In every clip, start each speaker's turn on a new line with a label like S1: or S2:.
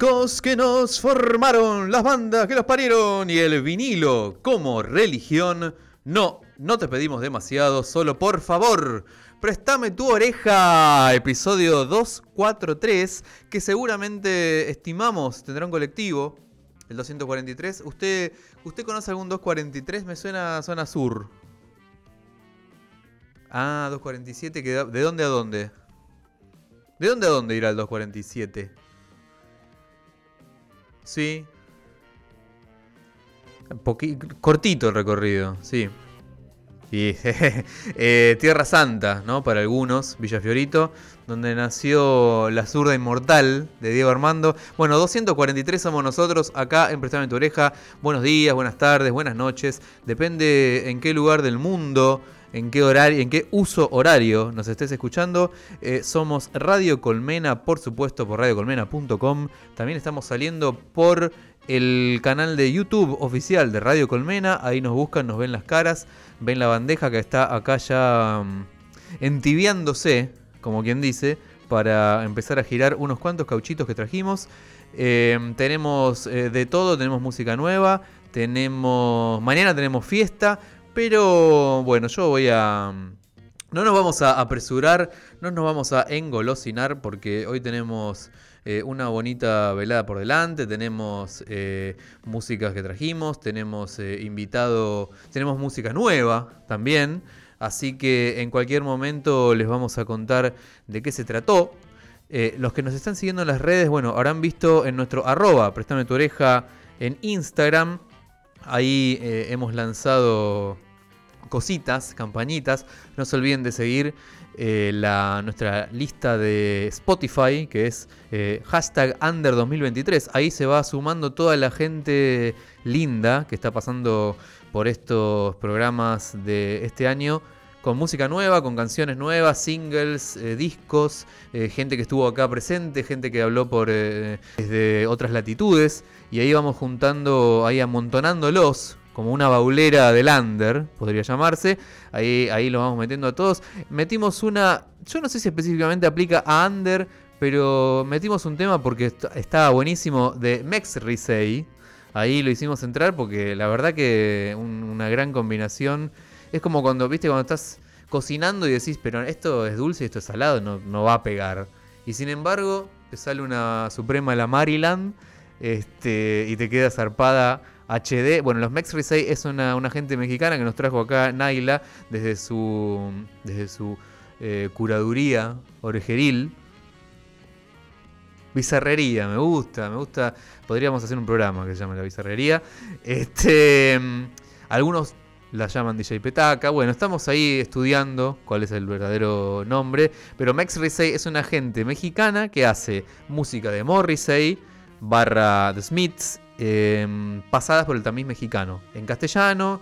S1: Discos que nos formaron, las bandas que los parieron y el vinilo como religión. No, no te pedimos demasiado, solo por favor, préstame tu oreja. Episodio 243, que seguramente estimamos tendrá un colectivo, el 243. ¿Usted, usted conoce algún 243? Me suena zona sur. Ah, 247, que da- ¿de dónde a dónde? ¿De dónde a dónde irá el 247? Sí. Cortito el recorrido, sí. Y eh, Tierra Santa, ¿no? Para algunos, Villa Fiorito, donde nació la zurda inmortal de Diego Armando. Bueno, 243 somos nosotros acá en Prestame tu oreja. Buenos días, buenas tardes, buenas noches. Depende en qué lugar del mundo, en qué horario, en qué uso horario nos estés escuchando. Eh, somos Radio Colmena, por supuesto, por radiocolmena.com. También estamos saliendo por el canal de YouTube oficial de Radio Colmena. Ahí nos buscan, nos ven las caras, ven la bandeja que está acá ya mm, entibiándose, como quien dice, para empezar a girar unos cuantos cauchitos que trajimos. Eh, tenemos eh, de todo, tenemos música nueva, tenemos mañana tenemos fiesta, pero bueno, yo voy a no nos vamos a apresurar, no nos vamos a engolosinar porque hoy tenemos eh, una bonita velada por delante, tenemos eh, músicas que trajimos, tenemos eh, invitado, tenemos música nueva también, así que en cualquier momento les vamos a contar de qué se trató. Eh, los que nos están siguiendo en las redes, bueno, habrán visto en nuestro arroba, préstame tu oreja, en Instagram, ahí hemos lanzado cositas, campañitas. No se olviden de seguir eh, la, nuestra lista de Spotify, que es eh, hashtag under 2023. Ahí se va sumando toda la gente linda que está pasando por estos programas de este año con música nueva, con canciones nuevas, singles, eh, discos, gente que estuvo acá presente, gente que habló por desde otras latitudes y ahí vamos juntando, ahí amontonándolos como una baulera de Lander, podría llamarse. Ahí, ahí lo vamos metiendo a todos. Metimos una, yo no sé si específicamente aplica a Under, pero metimos un tema porque estaba buenísimo de Mex Risey. Ahí lo hicimos entrar porque la verdad que una gran combinación. Es como cuando, viste, cuando estás cocinando y decís, pero esto es dulce y esto es salado, no, no va a pegar. Y sin embargo, te sale una Suprema de la Maryland este, y te queda zarpada HD. Bueno, los Mex Risey es una, una, gente mexicana que nos trajo acá Naila desde su, desde su eh, curaduría orejeril. Bizarrería, me gusta, me gusta. Podríamos hacer un programa que se llame La Bizarrería. Este, mm, algunos la llaman DJ Petaca. Bueno, estamos ahí estudiando cuál es el verdadero nombre. Pero Max Risey es una gente mexicana que hace música de Morrissey barra The Smiths em, pasadas por el tamiz mexicano. En castellano,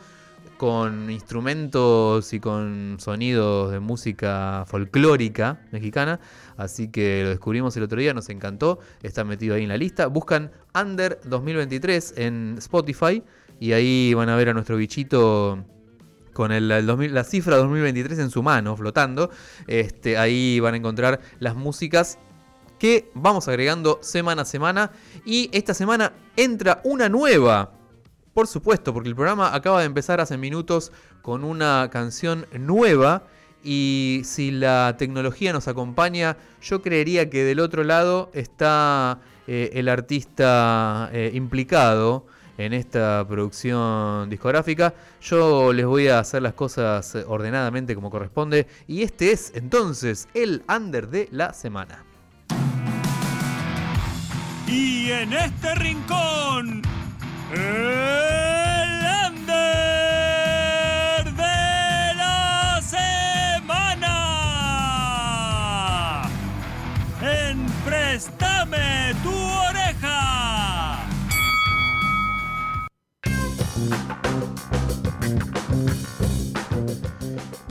S1: con instrumentos y con sonidos de música folclórica mexicana. Así que lo descubrimos el otro día, nos encantó. Está metido ahí en la lista. Buscan Under 2023 en Spotify y ahí van a ver a nuestro bichito con el, la cifra 2023 en su mano, flotando. Este, ahí van a encontrar las músicas que vamos agregando semana a semana. Y esta semana entra una nueva. Por supuesto, porque el programa acaba de empezar hace minutos con una canción nueva. Y si la tecnología nos acompaña, yo creería que del otro lado está eh, el artista eh, implicado en esta producción discográfica. Yo les voy a hacer las cosas ordenadamente como corresponde. Y este es entonces el under de la semana.
S2: Y en este rincón, el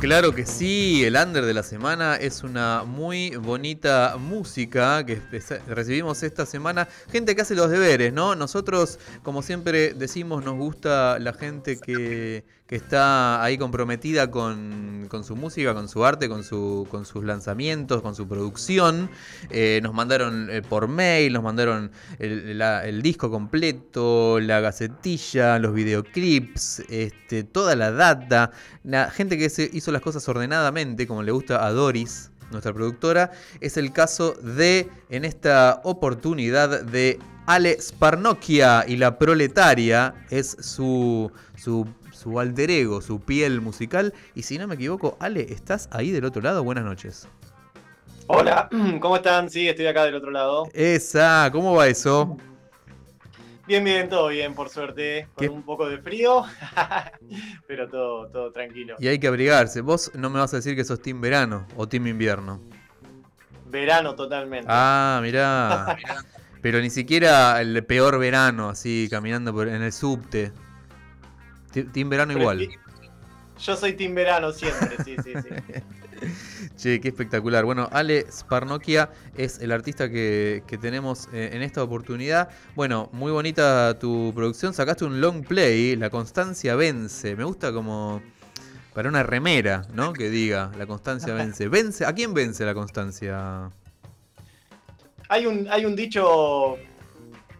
S1: Claro que sí, el under de la semana es una muy bonita música que recibimos esta semana. Gente que hace los deberes, ¿no? Nosotros, como siempre decimos, nos gusta la gente que, que está ahí comprometida con, su música, con su arte, con, su, con sus lanzamientos, con su producción. Eh, nos mandaron eh, por mail, nos mandaron el, disco completo, la gacetilla, los videoclips, este, toda la data. La gente que hizo las cosas ordenadamente, como le gusta a Doris, nuestra productora, es el caso de, en esta oportunidad, de Ale Sparnokia y la proletaria, es su, su su alter ego, su piel musical. Y si no me equivoco, Ale, ¿estás ahí del otro lado? Buenas noches.
S3: Hola, ¿cómo están? Sí, estoy acá del otro lado.
S1: Esa, ¿cómo va eso?
S3: Bien, bien, todo bien, por suerte. Con un poco de frío, pero todo, todo tranquilo.
S1: Y hay que abrigarse. Vos no me vas a decir que sos team verano o team invierno.
S3: Verano totalmente.
S1: Ah, mirá. pero ni siquiera el peor verano, así, caminando por, en el subte. Team Verano igual.
S3: Yo soy Team Verano siempre, sí, sí, sí.
S1: che, qué espectacular. Bueno, Ale Sparnokia es el artista que, tenemos eh, en esta oportunidad. Bueno, muy bonita tu producción. Sacaste un long play, La Constancia Vence. Me gusta como para una remera, ¿no? Que diga, La Constancia Vence. vence ¿A quién vence la Constancia?
S3: Hay un, hay un dicho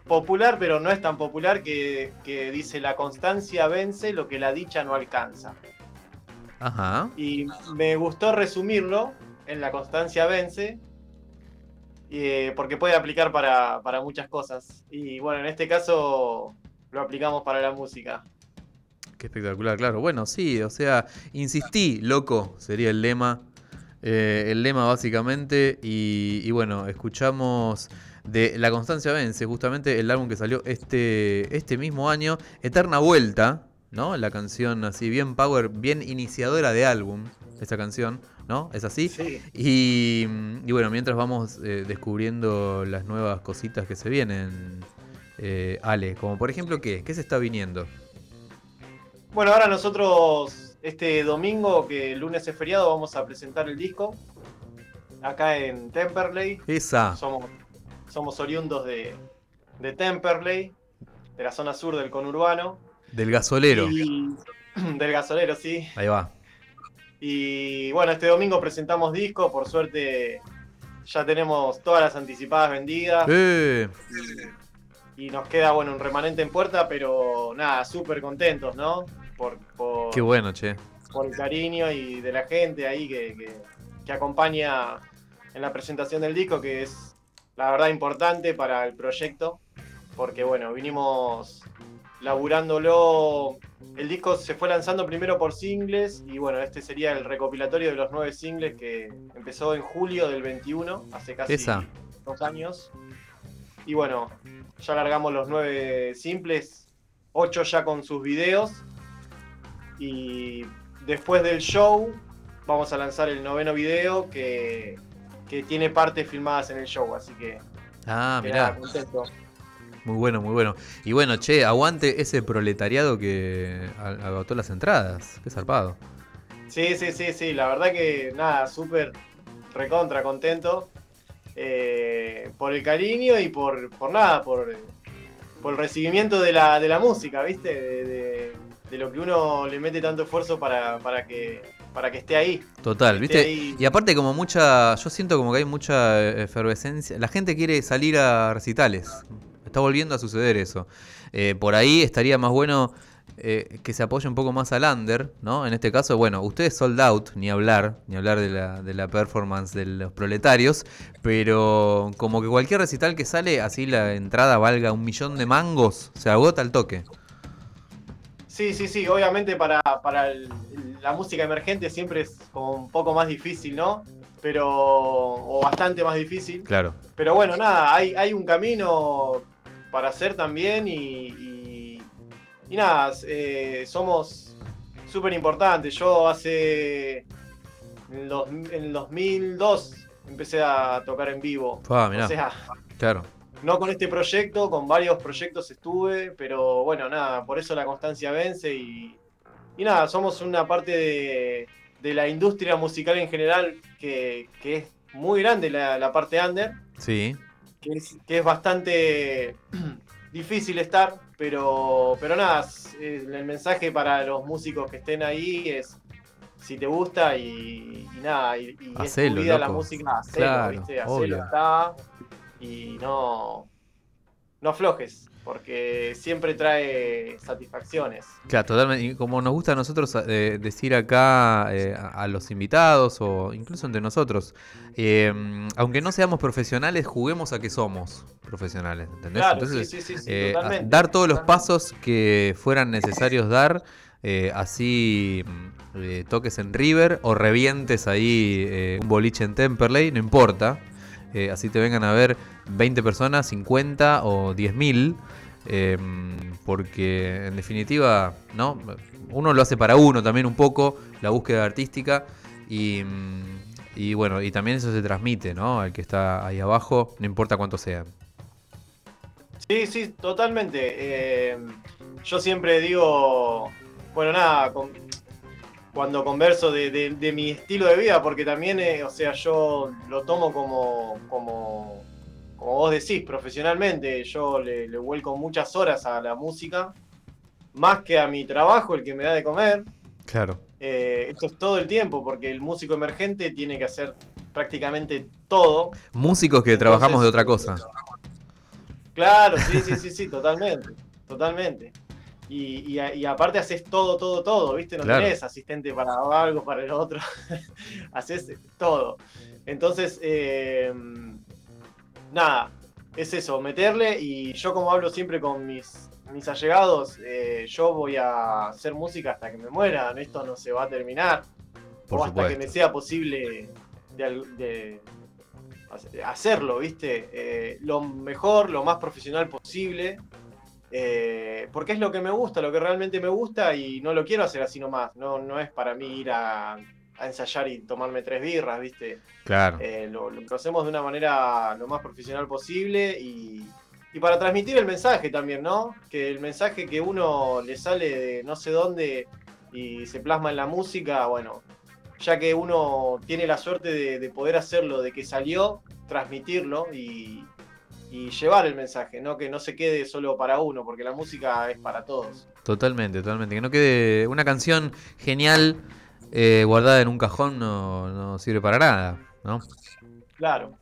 S3: popular, pero no es tan popular, que, dice la constancia vence lo que la dicha no alcanza.
S1: Ajá.
S3: Y me gustó resumirlo en la constancia vence, eh, porque puede aplicar para, para muchas cosas. Y bueno, en este caso lo aplicamos para la música.
S1: Qué espectacular, claro. Bueno, sí, o sea, insistí, loco, sería el lema. Eh, el lema básicamente. Y, y bueno, escuchamos de La Constancia Vence, justamente el álbum que salió este, este mismo año, Eterna Vuelta, ¿no? La canción así bien power, bien iniciadora de álbum, esta canción, ¿no? ¿Es así?
S3: Sí.
S1: Y, bueno, mientras vamos eh, descubriendo las nuevas cositas que se vienen, eh, Ale, como por ejemplo, ¿qué? ¿Qué se está viniendo?
S3: Bueno, ahora nosotros este domingo, que el lunes es feriado, vamos a presentar el disco acá en Temperley.
S1: Esa.
S3: Somos, somos oriundos de, de Temperley, de la zona sur del conurbano.
S1: Del gasolero.
S3: Y- del gasolero, sí.
S1: Ahí va.
S3: Y bueno, este domingo presentamos disco, por suerte ya tenemos todas las anticipadas vendidas.
S1: Eh,
S3: y nos queda bueno un remanente en puerta, pero nada, súper contentos, ¿no? Por, por,
S1: qué bueno, che.
S3: por el cariño y de la gente ahí que, que- que acompaña en la presentación del disco, que es la verdad importante para el proyecto, porque bueno, vinimos laburándolo. El disco se fue lanzando primero por singles y bueno, este sería el recopilatorio de los nueve singles que empezó en julio del 21, hace casi
S1: Esa.
S3: dos años. Y bueno, ya largamos los nueve simples, ocho ya con sus videos. Y después del show vamos a lanzar el noveno video que, que tiene partes filmadas en el show, así que,
S1: Ah, mirá.
S3: contento.
S1: Muy bueno, muy bueno. Y bueno, che, aguante ese proletariado que agotó las entradas. Qué zarpado.
S3: Sí, sí, sí, sí, la verdad que nada, súper recontra contento eh, por el cariño y por, por nada, por, por el recibimiento de la, de la música, ¿viste? De, de- de lo que uno le mete tanto esfuerzo para, para, que, para que esté ahí.
S1: Total, ¿viste?
S3: ahí.
S1: Y aparte como mucha, yo siento como que hay mucha eh, efervescencia. La gente quiere salir a recitales. Está volviendo a suceder eso. Eh, por ahí estaría más bueno eh, que se apoye un poco más al under, ¿no? En este caso, bueno, ustedes sold out, ni hablar, ni hablar de la, de la performance de los proletarios, pero como que cualquier recital que sale, así la entrada valga un millón de mangos, se agota el toque.
S3: Sí, sí, sí, obviamente para, para el- la música emergente siempre es como un poco más difícil, ¿no? Pero, o bastante más difícil.
S1: Claro.
S3: Pero bueno, nada, hay, hay un camino para hacer también y, y, y nada, eh, somos súper importantes. Yo hace, en el, dos- en el 2002 empecé a tocar en vivo.
S1: Ah, mirá,
S3: O sea,
S1: claro.
S3: No con este proyecto, con varios proyectos estuve, pero bueno, nada, por eso la constancia vence y, y nada, somos una parte de, de la industria musical en general que, que es muy grande, la, la parte under,
S1: Sí.
S3: que es, que es bastante difícil estar, pero, pero nada, el mensaje para los músicos que estén ahí es si te gusta y, y nada, y, y es tu vida la música, hacelo,
S1: Claro,
S3: ¿viste? Hacelo,
S1: obvio.
S3: está y no, no aflojes, porque siempre trae satisfacciones.
S1: Claro, totalmente. Y como nos gusta a nosotros eh, decir acá eh, a, los invitados o incluso entre nosotros, eh, aunque no seamos profesionales, juguemos a que somos profesionales, ¿entendés?
S3: Claro,
S1: Entonces,
S3: sí, sí, sí, sí,
S1: eh, dar todos los pasos que fueran necesarios dar, eh, así eh, toques en River o revientes ahí eh, un boliche en Temperley, no importa. Eh, así te vengan a ver 20 personas, 50 o 10.000. eh, porque en definitiva, ¿no? Uno lo hace para uno también un poco, la búsqueda artística. Y, mm, y bueno, y también eso se transmite, ¿no? Al que está ahí abajo, no importa cuántos sean.
S3: Sí, sí, totalmente. Eh, yo siempre digo, bueno, nada, con- cuando converso de, de- de mi estilo de vida, porque también, eh, o sea, yo lo tomo como, como, como vos decís, profesionalmente, yo le, le vuelco muchas horas a la música, más que a mi trabajo, el que me da de comer.
S1: Claro.
S3: Eh, esto es todo el tiempo, porque el músico emergente tiene que hacer prácticamente todo.
S1: Músicos que trabajamos de otra cosa.
S3: Claro, sí, sí, sí, sí, totalmente, totalmente. Y, y a- y aparte haces todo, todo, todo, ¿viste? No
S1: Claro.
S3: tenés asistente para algo, para el otro. haces todo. Entonces, eh, nada, es eso, meterle y yo como hablo siempre con mis, mis allegados, eh, yo voy a hacer música hasta que me muera, esto no se va a terminar.
S1: Por
S3: o hasta que me sea posible de, de hacerlo, ¿viste? Eh, lo mejor, lo más profesional posible. Eh, porque es lo que me gusta, lo que realmente me gusta y no lo quiero hacer así nomás. No, no es para mí ir a, a ensayar y tomarme tres birras, ¿viste?
S1: Claro.
S3: Eh, lo, lo hacemos de una manera lo más profesional posible y, y para transmitir el mensaje también, ¿no? Que el mensaje que uno le sale de no sé dónde y se plasma en la música, bueno, ya que uno tiene la suerte de, de poder hacerlo, de que salió, transmitirlo y, y llevar el mensaje, no que no se quede solo para uno, porque la música es para todos.
S1: Totalmente, totalmente. Que no quede una canción genial eh, guardada en un cajón no, no sirve para nada, ¿no?
S3: Claro.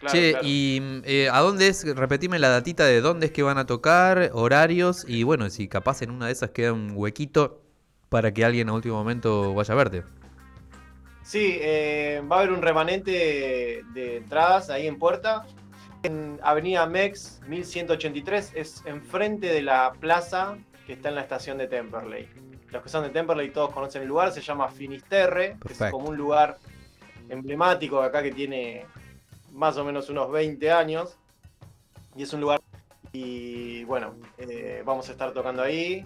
S3: claro,
S1: che,
S3: claro.
S1: y eh, ¿a dónde es? Repetime la datita de dónde es que van a tocar, horarios y bueno, si capaz en una de esas queda un huequito para que alguien a último momento vaya a verte.
S3: Sí, eh, va a haber un remanente de entradas ahí en puerta. En Avenida Mex 1183, es enfrente de la plaza que está en la estación de Temperley. Los que son de Temperley todos conocen el lugar, se llama Finisterre, que es como un lugar emblemático acá que tiene más o menos unos 20 años. Y es un lugar. Y bueno, eh, vamos a estar tocando ahí.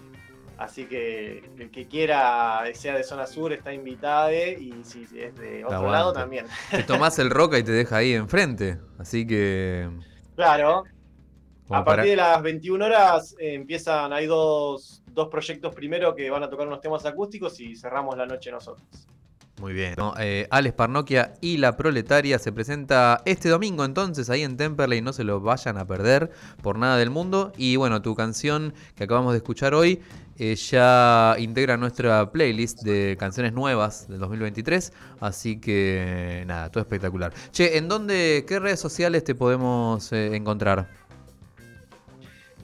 S3: Así que el que quiera, sea de zona sur, está invitado. Y si es de otro
S1: Aguante.
S3: lado, también.
S1: Te tomás el roca y te deja ahí enfrente. Así que.
S3: Claro. A
S1: para-
S3: partir de las 21 horas eh, empiezan, hay dos, dos proyectos primero que van a tocar unos temas acústicos y cerramos la noche nosotros.
S1: Muy bien. No, eh, Alex Parnoquia y La Proletaria se presenta este domingo entonces ahí en Temperley, no se lo vayan a perder por nada del mundo. Y bueno, tu canción que acabamos de escuchar hoy eh, ya integra nuestra playlist de canciones nuevas del 2023, así que nada, todo espectacular. Che, ¿en dónde, qué redes sociales te podemos eh, encontrar?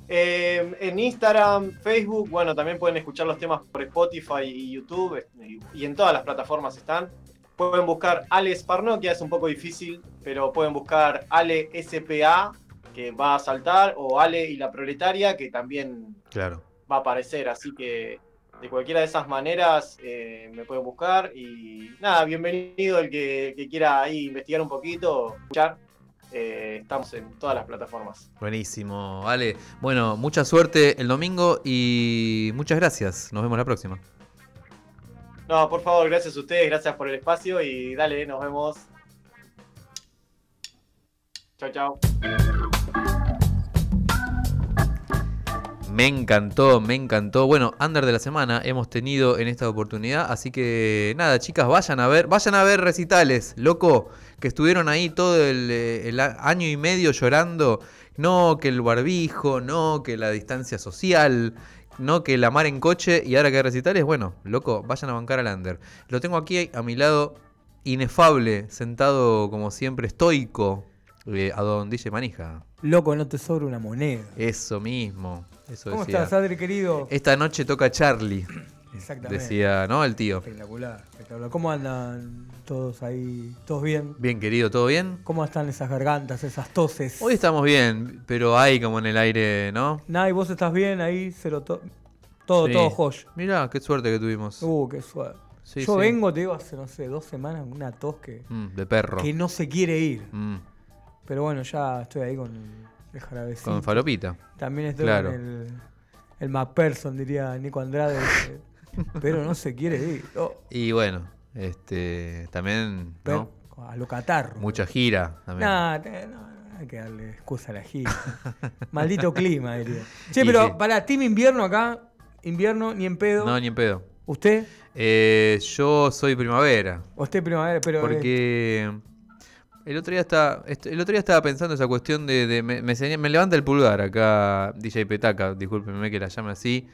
S3: Eh, en Instagram, Facebook, bueno, también pueden escuchar los temas por Spotify y YouTube y, y en todas las plataformas están. Pueden buscar Alex Parnoquia, es un poco difícil, pero pueden buscar Ale SPA, que va a saltar, o Ale y la Proletaria, que también
S1: Claro.
S3: Va a aparecer, así que de cualquiera de esas maneras eh, me pueden buscar y nada, bienvenido el que, el que quiera ahí investigar un poquito, escuchar. Eh, estamos en todas las plataformas.
S1: Buenísimo, vale. Bueno, mucha suerte el domingo y muchas gracias. Nos vemos la próxima.
S3: No, por favor, gracias a ustedes, gracias por el espacio y dale, nos vemos. Chao, chao.
S1: Me encantó, me encantó. Bueno, under de la semana hemos tenido en esta oportunidad, así que nada, chicas, vayan a ver, vayan a ver recitales, loco, que estuvieron ahí todo el, eh, el año y medio llorando, no que el barbijo, no que la distancia social, no que la mar en coche y ahora que hay recitales, bueno, loco, vayan a bancar al under. Lo tengo aquí a mi lado, inefable, sentado como siempre, estoico, eh, a don DJ Manija.
S4: Loco, no te sobra una moneda.
S1: Eso mismo, eso
S4: ¿Cómo
S1: decía.
S4: estás, Adri, querido?
S1: Esta noche toca Charlie,
S4: Exactamente.
S1: decía, ¿no? El tío.
S4: Espectacular, espectacular. ¿Cómo andan todos ahí? ¿Todos bien?
S1: Bien, querido, ¿todo bien?
S4: ¿Cómo están esas gargantas, esas toses?
S1: Hoy estamos bien, pero hay como en el aire, ¿no?
S4: Nay, ¿vos estás bien ahí? Cero to- todo,
S1: Sí.
S4: todo josh.
S1: Mirá, qué suerte que tuvimos.
S4: Uh, qué.
S1: Sí,
S4: Yo
S1: sí.
S4: vengo, te digo, hace, no sé, dos semanas, una tos que,
S1: Mm, de perro.
S4: que no se quiere ir.
S1: Mm,
S4: Pero bueno, ya estoy ahí con el jarabecito.
S1: con falopita.
S4: También estoy
S1: Claro.
S4: con el, el McPherson, diría Nico Andrade. pero no se quiere ir. Oh,
S1: Y bueno, este también,
S4: pero
S1: ¿no?
S4: a lo catarro.
S1: Mucha gira también.
S4: Nah, te- no, no hay que darle excusa a la gira. Maldito clima, diría. Che,
S1: Y
S4: pero
S1: sí.
S4: para Team Invierno acá, invierno ni en pedo.
S1: No, ni en pedo.
S4: ¿Usted?
S1: Eh, yo soy primavera,
S4: ¿Usted primavera? Pero
S1: porque el otro día estaba, est- el otro día estaba pensando esa cuestión de, de- me, me me levanta el pulgar acá DJ Petaca, discúlpeme que la llame así,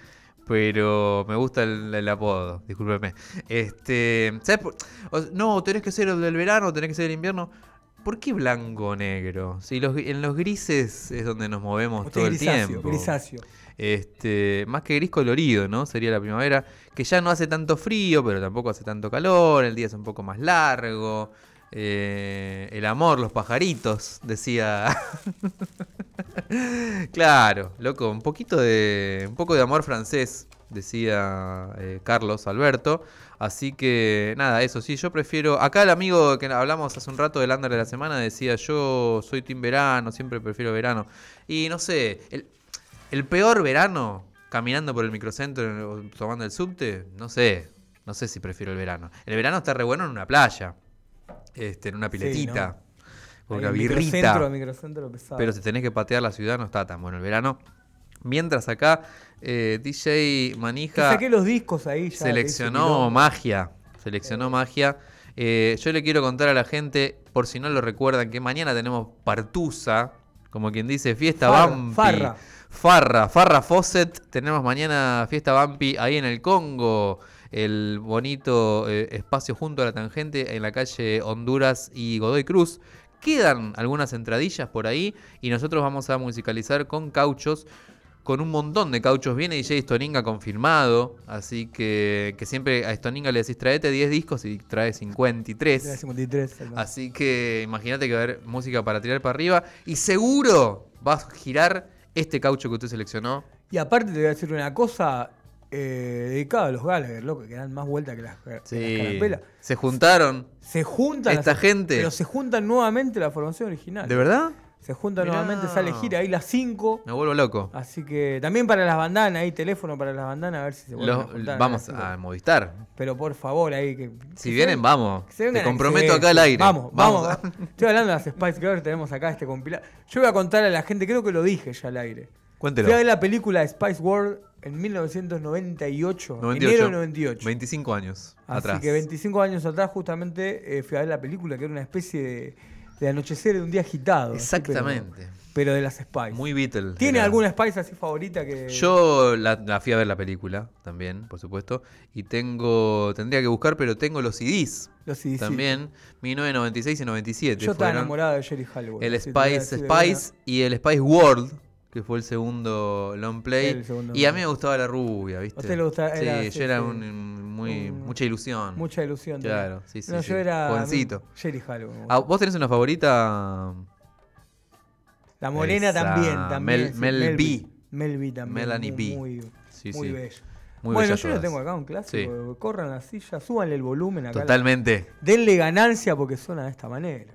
S1: pero me gusta el, el apodo, discúlpeme. Este, ¿sabes no, tenés que ser el del verano, tenés que ser el invierno. ¿Por qué blanco o negro? Si los, en los grises es donde nos movemos todo el tiempo.
S4: grisáceo.
S1: Este, más que gris colorido, ¿no? Sería la primavera, que ya no hace tanto frío, pero tampoco hace tanto calor, el día es un poco más largo. Eh, el amor, los pajaritos, decía. claro, loco, un poquito de. un poco de amor francés, decía eh, Carlos Alberto. Así que nada, eso sí, yo prefiero. Acá el amigo que hablamos hace un rato del under de la semana decía: Yo soy team verano, siempre prefiero verano. Y no sé, el, el peor verano, caminando por el microcentro tomando el subte, no sé. No sé si prefiero el verano. El verano está re bueno en una playa. Este, en una piletita. Con una
S4: el
S1: birrita.
S4: Microcentro, microcentro pesado.
S1: Pero si tenés que patear la ciudad no está tan bueno el verano. Mientras acá, eh, DJ
S4: Que
S1: Manija
S4: saqué los discos ahí ya.
S1: seleccionó magia. Seleccionó magia. Eh, yo le quiero contar a la gente, por si no lo recuerdan, que mañana tenemos Partusa, como quien dice, fiesta
S4: Farra,
S1: Bampi.
S4: farra.
S1: Farra, Farra Fawcett. Tenemos mañana fiesta Bampi ahí en el Congo. El bonito eh, espacio junto a la tangente en la calle Honduras y Godoy Cruz. Quedan algunas entradillas por ahí y nosotros vamos a musicalizar con cauchos con un montón de cauchos. Viene DJ Stoninga confirmado, así que, que siempre a Stoninga le decís traete 10 discos y trae 53.
S4: 53. hermano.
S1: Así que imagínate que va a haber música para tirar para arriba y seguro va a girar este caucho que usted seleccionó.
S4: Y aparte te voy a decir una cosa eh, dedicada a los Gallagher, loco, que dan más vuelta que las, que las
S1: Sí.
S4: carapelas.
S1: Se juntaron.
S4: Se juntan.
S1: Esta
S4: las-
S1: gente.
S4: Pero se juntan nuevamente la formación original.
S1: ¿De verdad?
S4: Se juntan
S1: Mirá.
S4: nuevamente, sale gira ahí las 5.
S1: Me vuelvo loco.
S4: Así que también para las bandanas, ahí teléfono para las bandanas, a ver si se vuelven a juntar
S1: vamos
S4: cinco.
S1: a Movistar.
S4: Pero por favor, ahí que.
S1: Si
S4: que
S1: vienen,
S4: se-
S1: vamos.
S4: que se vengan
S1: Te
S4: a-
S1: comprometo acá al aire.
S4: Vamos, vamos.
S1: Vamos.
S4: Estoy hablando de las Spice Girls, tenemos acá este compilado. Yo voy a contar a la gente, creo que lo dije ya al aire.
S1: Cuéntelo.
S4: Fui a ver la película Spice World en 1998,
S1: 98.
S4: enero del 98.
S1: 25 años
S4: Así
S1: atrás.
S4: que 25 años atrás justamente eh, fui a ver la película que era una especie de, de anochecer de un día agitado. así,
S1: Exactamente.
S4: pero, pero de las Spice.
S1: Muy Beatle.
S4: ¿Tiene
S1: era.
S4: alguna Spice así favorita que...?
S1: Yo la, la fui a ver la película también, por supuesto. Y tengo. Tendría que buscar, pero tengo los CDs.
S4: Los CDs.
S1: También. 1996 y 97.
S4: Yo estaba enamorado de Jerry Halliwell.
S1: El Spice Spice y el Spice World, que fue el segundo long play.
S4: El segundo
S1: y a mí me gustaba la rubia, ¿viste?
S4: ¿A usted le gustaba?
S1: Sí,
S4: Era-
S1: yo
S4: sí,
S1: era
S4: sí.
S1: un, muy,
S4: Un-
S1: mucha ilusión.
S4: Mucha ilusión.
S1: Claro, sí, sí,
S4: No, yo era...
S1: Jovencito.
S4: Jerry Halliwell.
S1: Ah, ¿Vos tenés una favorita?
S4: La morena
S1: Esa,
S4: también, también.
S1: Mel-
S4: sí,
S1: Mel B.
S4: Mel B también.
S1: Melanie
S4: muy,
S1: B.
S4: Muy,
S1: Sí,
S4: muy.
S1: Muy
S4: bueno, yo lo tengo acá, un clásico. Corran la silla, súbanle el volumen acá.
S1: Totalmente.
S4: Denle ganancia porque suena de esta manera.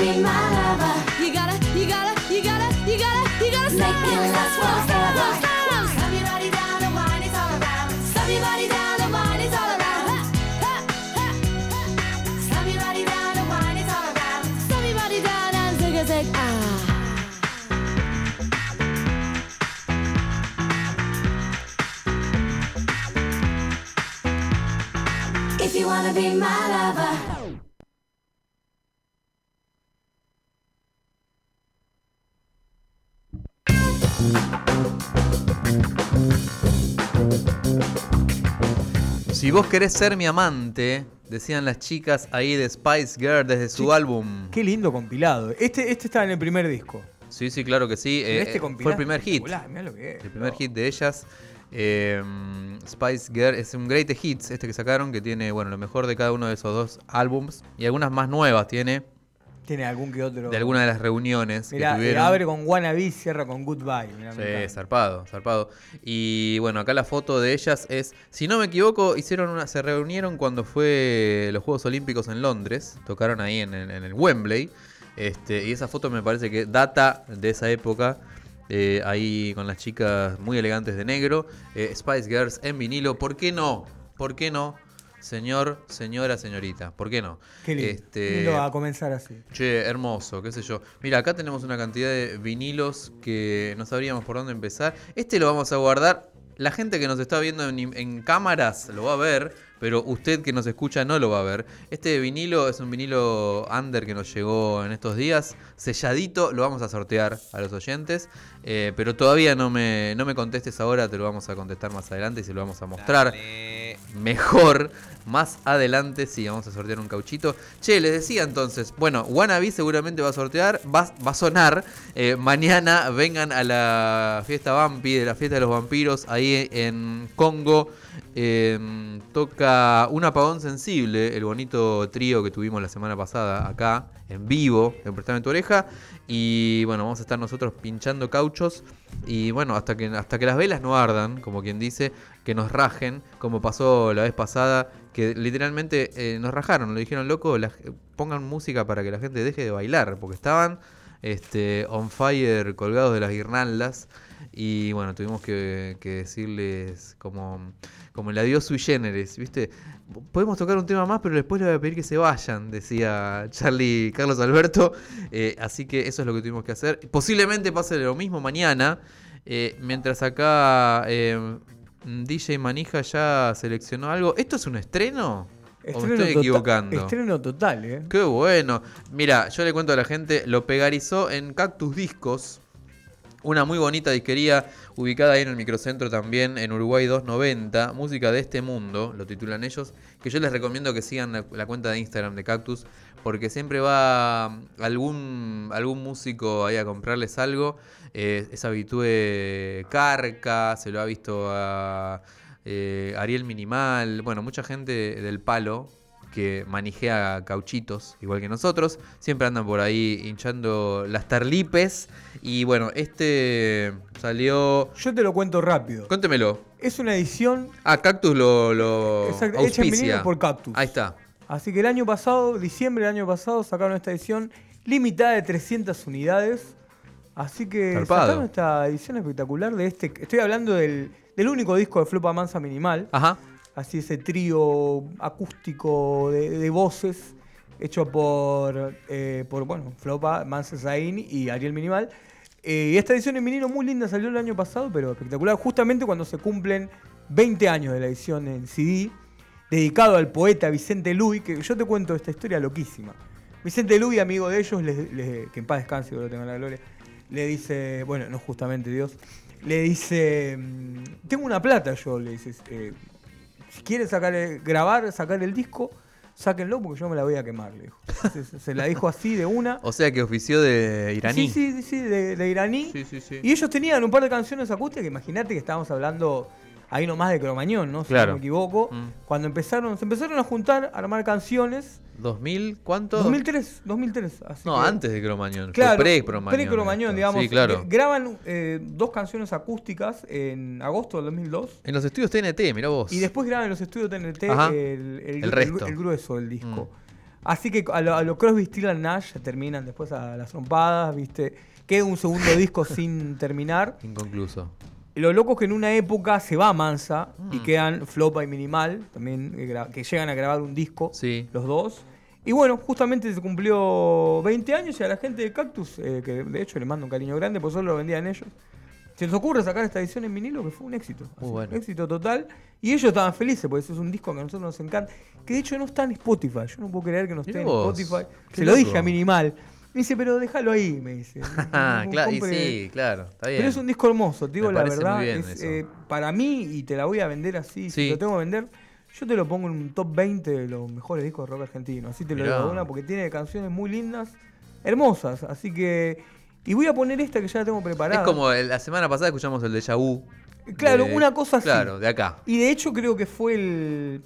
S5: be my lover, You gotta, you
S6: gotta, you gotta, you gotta, you gotta
S5: make it last forever.
S6: Slam your body down and wine it all around. Your body down and wine it all around. Your body down and wine it all around. Your body down and zig a zig ah.
S5: If you wanna be my lover.
S1: Vos querés ser mi amante, decían las chicas ahí de Spice Girl desde su álbum.
S4: Qué lindo compilado. Este, este estaba en el primer disco.
S1: Sí, sí, claro que sí. Eh,
S4: este
S1: eh,
S4: compilado
S1: fue el primer hit.
S4: lo que es,
S1: El primer
S4: bro.
S1: hit de ellas. Eh, Spice Girl es un great hits este que sacaron que tiene bueno lo mejor de cada uno de esos dos álbums y algunas más nuevas tiene
S4: Tiene algún que otro.
S1: de algunas de las reuniones
S4: Mirá,
S1: que
S4: eh,
S1: tuvieron.
S4: abre con Wannabe, cierra con Goodbye. Mirá,
S1: Sí, zarpado, zarpado. Y bueno, acá la foto de ellas es, si no me equivoco, hicieron una, se reunieron cuando fue los Juegos Olímpicos en Londres, tocaron ahí en, el- en el Wembley, este, y esa foto me parece que data de esa época, eh, ahí con las chicas muy elegantes de negro, eh, Spice Girls en vinilo, ¿por qué no? ¿Por qué no? Señor, señora, señorita, ¿por qué no?
S4: Qué lindo.
S1: Este,
S4: Lindo a comenzar así.
S1: Che, hermoso, qué sé yo. Mira, acá tenemos una cantidad de vinilos que no sabríamos por dónde empezar. Este lo vamos a guardar. La gente que nos está viendo en, en cámaras lo va a ver, pero usted que nos escucha no lo va a ver. Este vinilo es un vinilo under que nos llegó en estos días. Selladito, lo vamos a sortear a los oyentes. eh, pero todavía no me, no me contestes ahora, te lo vamos a contestar más adelante y se lo vamos a mostrar mejor más adelante. Sí, vamos a sortear un cauchito. Che, les decía entonces, bueno, Wannabe seguramente va a sortear, va, va a sonar. Eh, mañana vengan a la fiesta Vampi, de la fiesta de los vampiros, ahí en Congo. Eh, toca Un Apagón Sensible, el bonito trío que tuvimos la semana pasada acá, en vivo, en Prestame tu oreja. Y bueno, vamos a estar nosotros pinchando cauchos. Y bueno, hasta que, hasta que las velas no ardan, como quien dice, que nos rajen, como pasó la vez pasada, que literalmente eh, nos rajaron, lo dijeron, loco, la- pongan música para que la gente deje de bailar, porque estaban este, on fire colgados de las guirnaldas. Y bueno, tuvimos que decirles como, como el adiós sui generis, ¿viste? Podemos tocar un tema más, pero después les voy a pedir que se vayan, decía Charlie Carlos Alberto. Eh, así que eso es lo que tuvimos que hacer. Posiblemente pase lo mismo mañana. eh, mientras acá eh, DJ Manija ya seleccionó algo. ¿Esto es un estreno? ¿O me
S4: Estreno
S1: estoy
S4: tota-
S1: equivocando?
S4: Estreno total, ¿eh?
S1: Qué bueno. Mira, yo le cuento a la gente, lo pegarizó en Cactus Discos. Una muy bonita disquería ubicada ahí en el microcentro también, en Uruguay 290. Música de este mundo, lo titulan ellos. Que yo les recomiendo que sigan la, cuenta de Instagram de Cactus. Porque siempre va algún, algún músico ahí a comprarles algo. Eh, es habitué Carca, se lo ha visto a eh, Ariel Minimal. Bueno, mucha gente del palo que manijea cauchitos, igual que nosotros. Siempre andan por ahí hinchando las tarlipes. Y bueno, este salió.
S4: Yo te lo cuento rápido.
S1: Cuéntemelo.
S4: Es una edición
S1: Ah, Cactus lo, lo
S4: exacto, hecha en
S1: auspicia.
S4: por Cactus.
S1: Ahí está.
S4: Así que el año pasado, diciembre del año pasado, sacaron esta edición limitada de 300 unidades. Así que sacaron esta edición espectacular de este. Estoy hablando del, del único disco de Flopa Mansa Minimal.
S1: Ajá.
S4: Así ese trío acústico de, voces hecho por, eh, por bueno, Flopa, Mansa Zain y Ariel Minimal. Eh, esta edición en vinilo muy linda salió el año pasado, pero espectacular, justamente cuando se cumplen 20 años de la edición en CD, dedicado al poeta Vicente Luis, que yo te cuento esta historia loquísima. Vicente Luis, amigo de ellos, que en paz descanse, que lo tenga en la gloria, le dice, bueno, no justamente Dios, le dice, mm, tengo una plata yo, le dice, eh, si quieren sacar el- grabar, sacar el disco, sáquenlo porque yo me la voy a quemar, le dijo. Se la dijo así de una.
S1: O sea que ofició de iraní.
S4: Sí, sí, sí, de, de iraní.
S1: Sí, sí, sí.
S4: Y ellos tenían un par de canciones acústicas, que imagínate que estábamos hablando ahí nomás de Cromañón, ¿no? Si
S1: Claro.
S4: no me equivoco.
S1: Mm.
S4: Cuando empezaron, se empezaron a juntar, a armar canciones.
S1: ¿2000? ¿Cuánto?
S4: 2003, 2003. Así
S1: No,
S4: que-
S1: antes de Cromañón.
S4: Claro,
S1: pre-Cromañón.
S4: pre-Cromañón, digamos.
S1: Sí, claro.
S4: Gra- Graban eh, dos canciones acústicas en agosto del 2002.
S1: En los estudios TNT, mirá vos.
S4: Y después graban en los estudios TNT el, el,
S1: El resto.
S4: el grueso del disco.
S1: Mm.
S4: Así que a lo, a lo Crosby, and Nash terminan después a las trompadas, ¿viste? Queda un segundo disco sin terminar.
S1: Inconcluso.
S4: Lo loco es que en una época se va Mansa y
S1: Mm.
S4: quedan Flopa y Minimal, también que, gra- que llegan a grabar un disco,
S1: Sí.
S4: los dos. Y bueno, justamente se cumplió 20 años y a la gente de Cactus, eh, que de hecho le mando un cariño grande, por solo lo vendían ellos. Se les ocurre sacar esta edición en vinilo, que fue un éxito.
S1: Muy
S4: así,
S1: bueno.
S4: Éxito total. Y ellos estaban felices, porque eso es un disco que a nosotros nos encanta. Que de hecho no está en Spotify. Yo no puedo creer que no esté en Spotify. Se lo dije a Minimal. Me dice, pero déjalo ahí, me dice.
S1: Ah, claro, y sí, claro, está bien.
S4: Pero es un disco hermoso, te digo
S1: Me
S4: la verdad.
S1: muy bien
S4: es, eh, para mí, y te la voy a vender así, si
S1: Sí.
S4: lo tengo que vender, yo te lo pongo en un top 20 de los mejores discos de rock argentino. Así te lo
S1: Mirá.
S4: digo una, porque tiene canciones muy lindas, hermosas. Así que. Y voy a poner esta que ya la tengo preparada.
S1: Es como el- la semana pasada escuchamos el de vu.
S4: Claro,
S1: de-
S4: una cosa así.
S1: Claro, de acá.
S4: Y de hecho creo que fue el.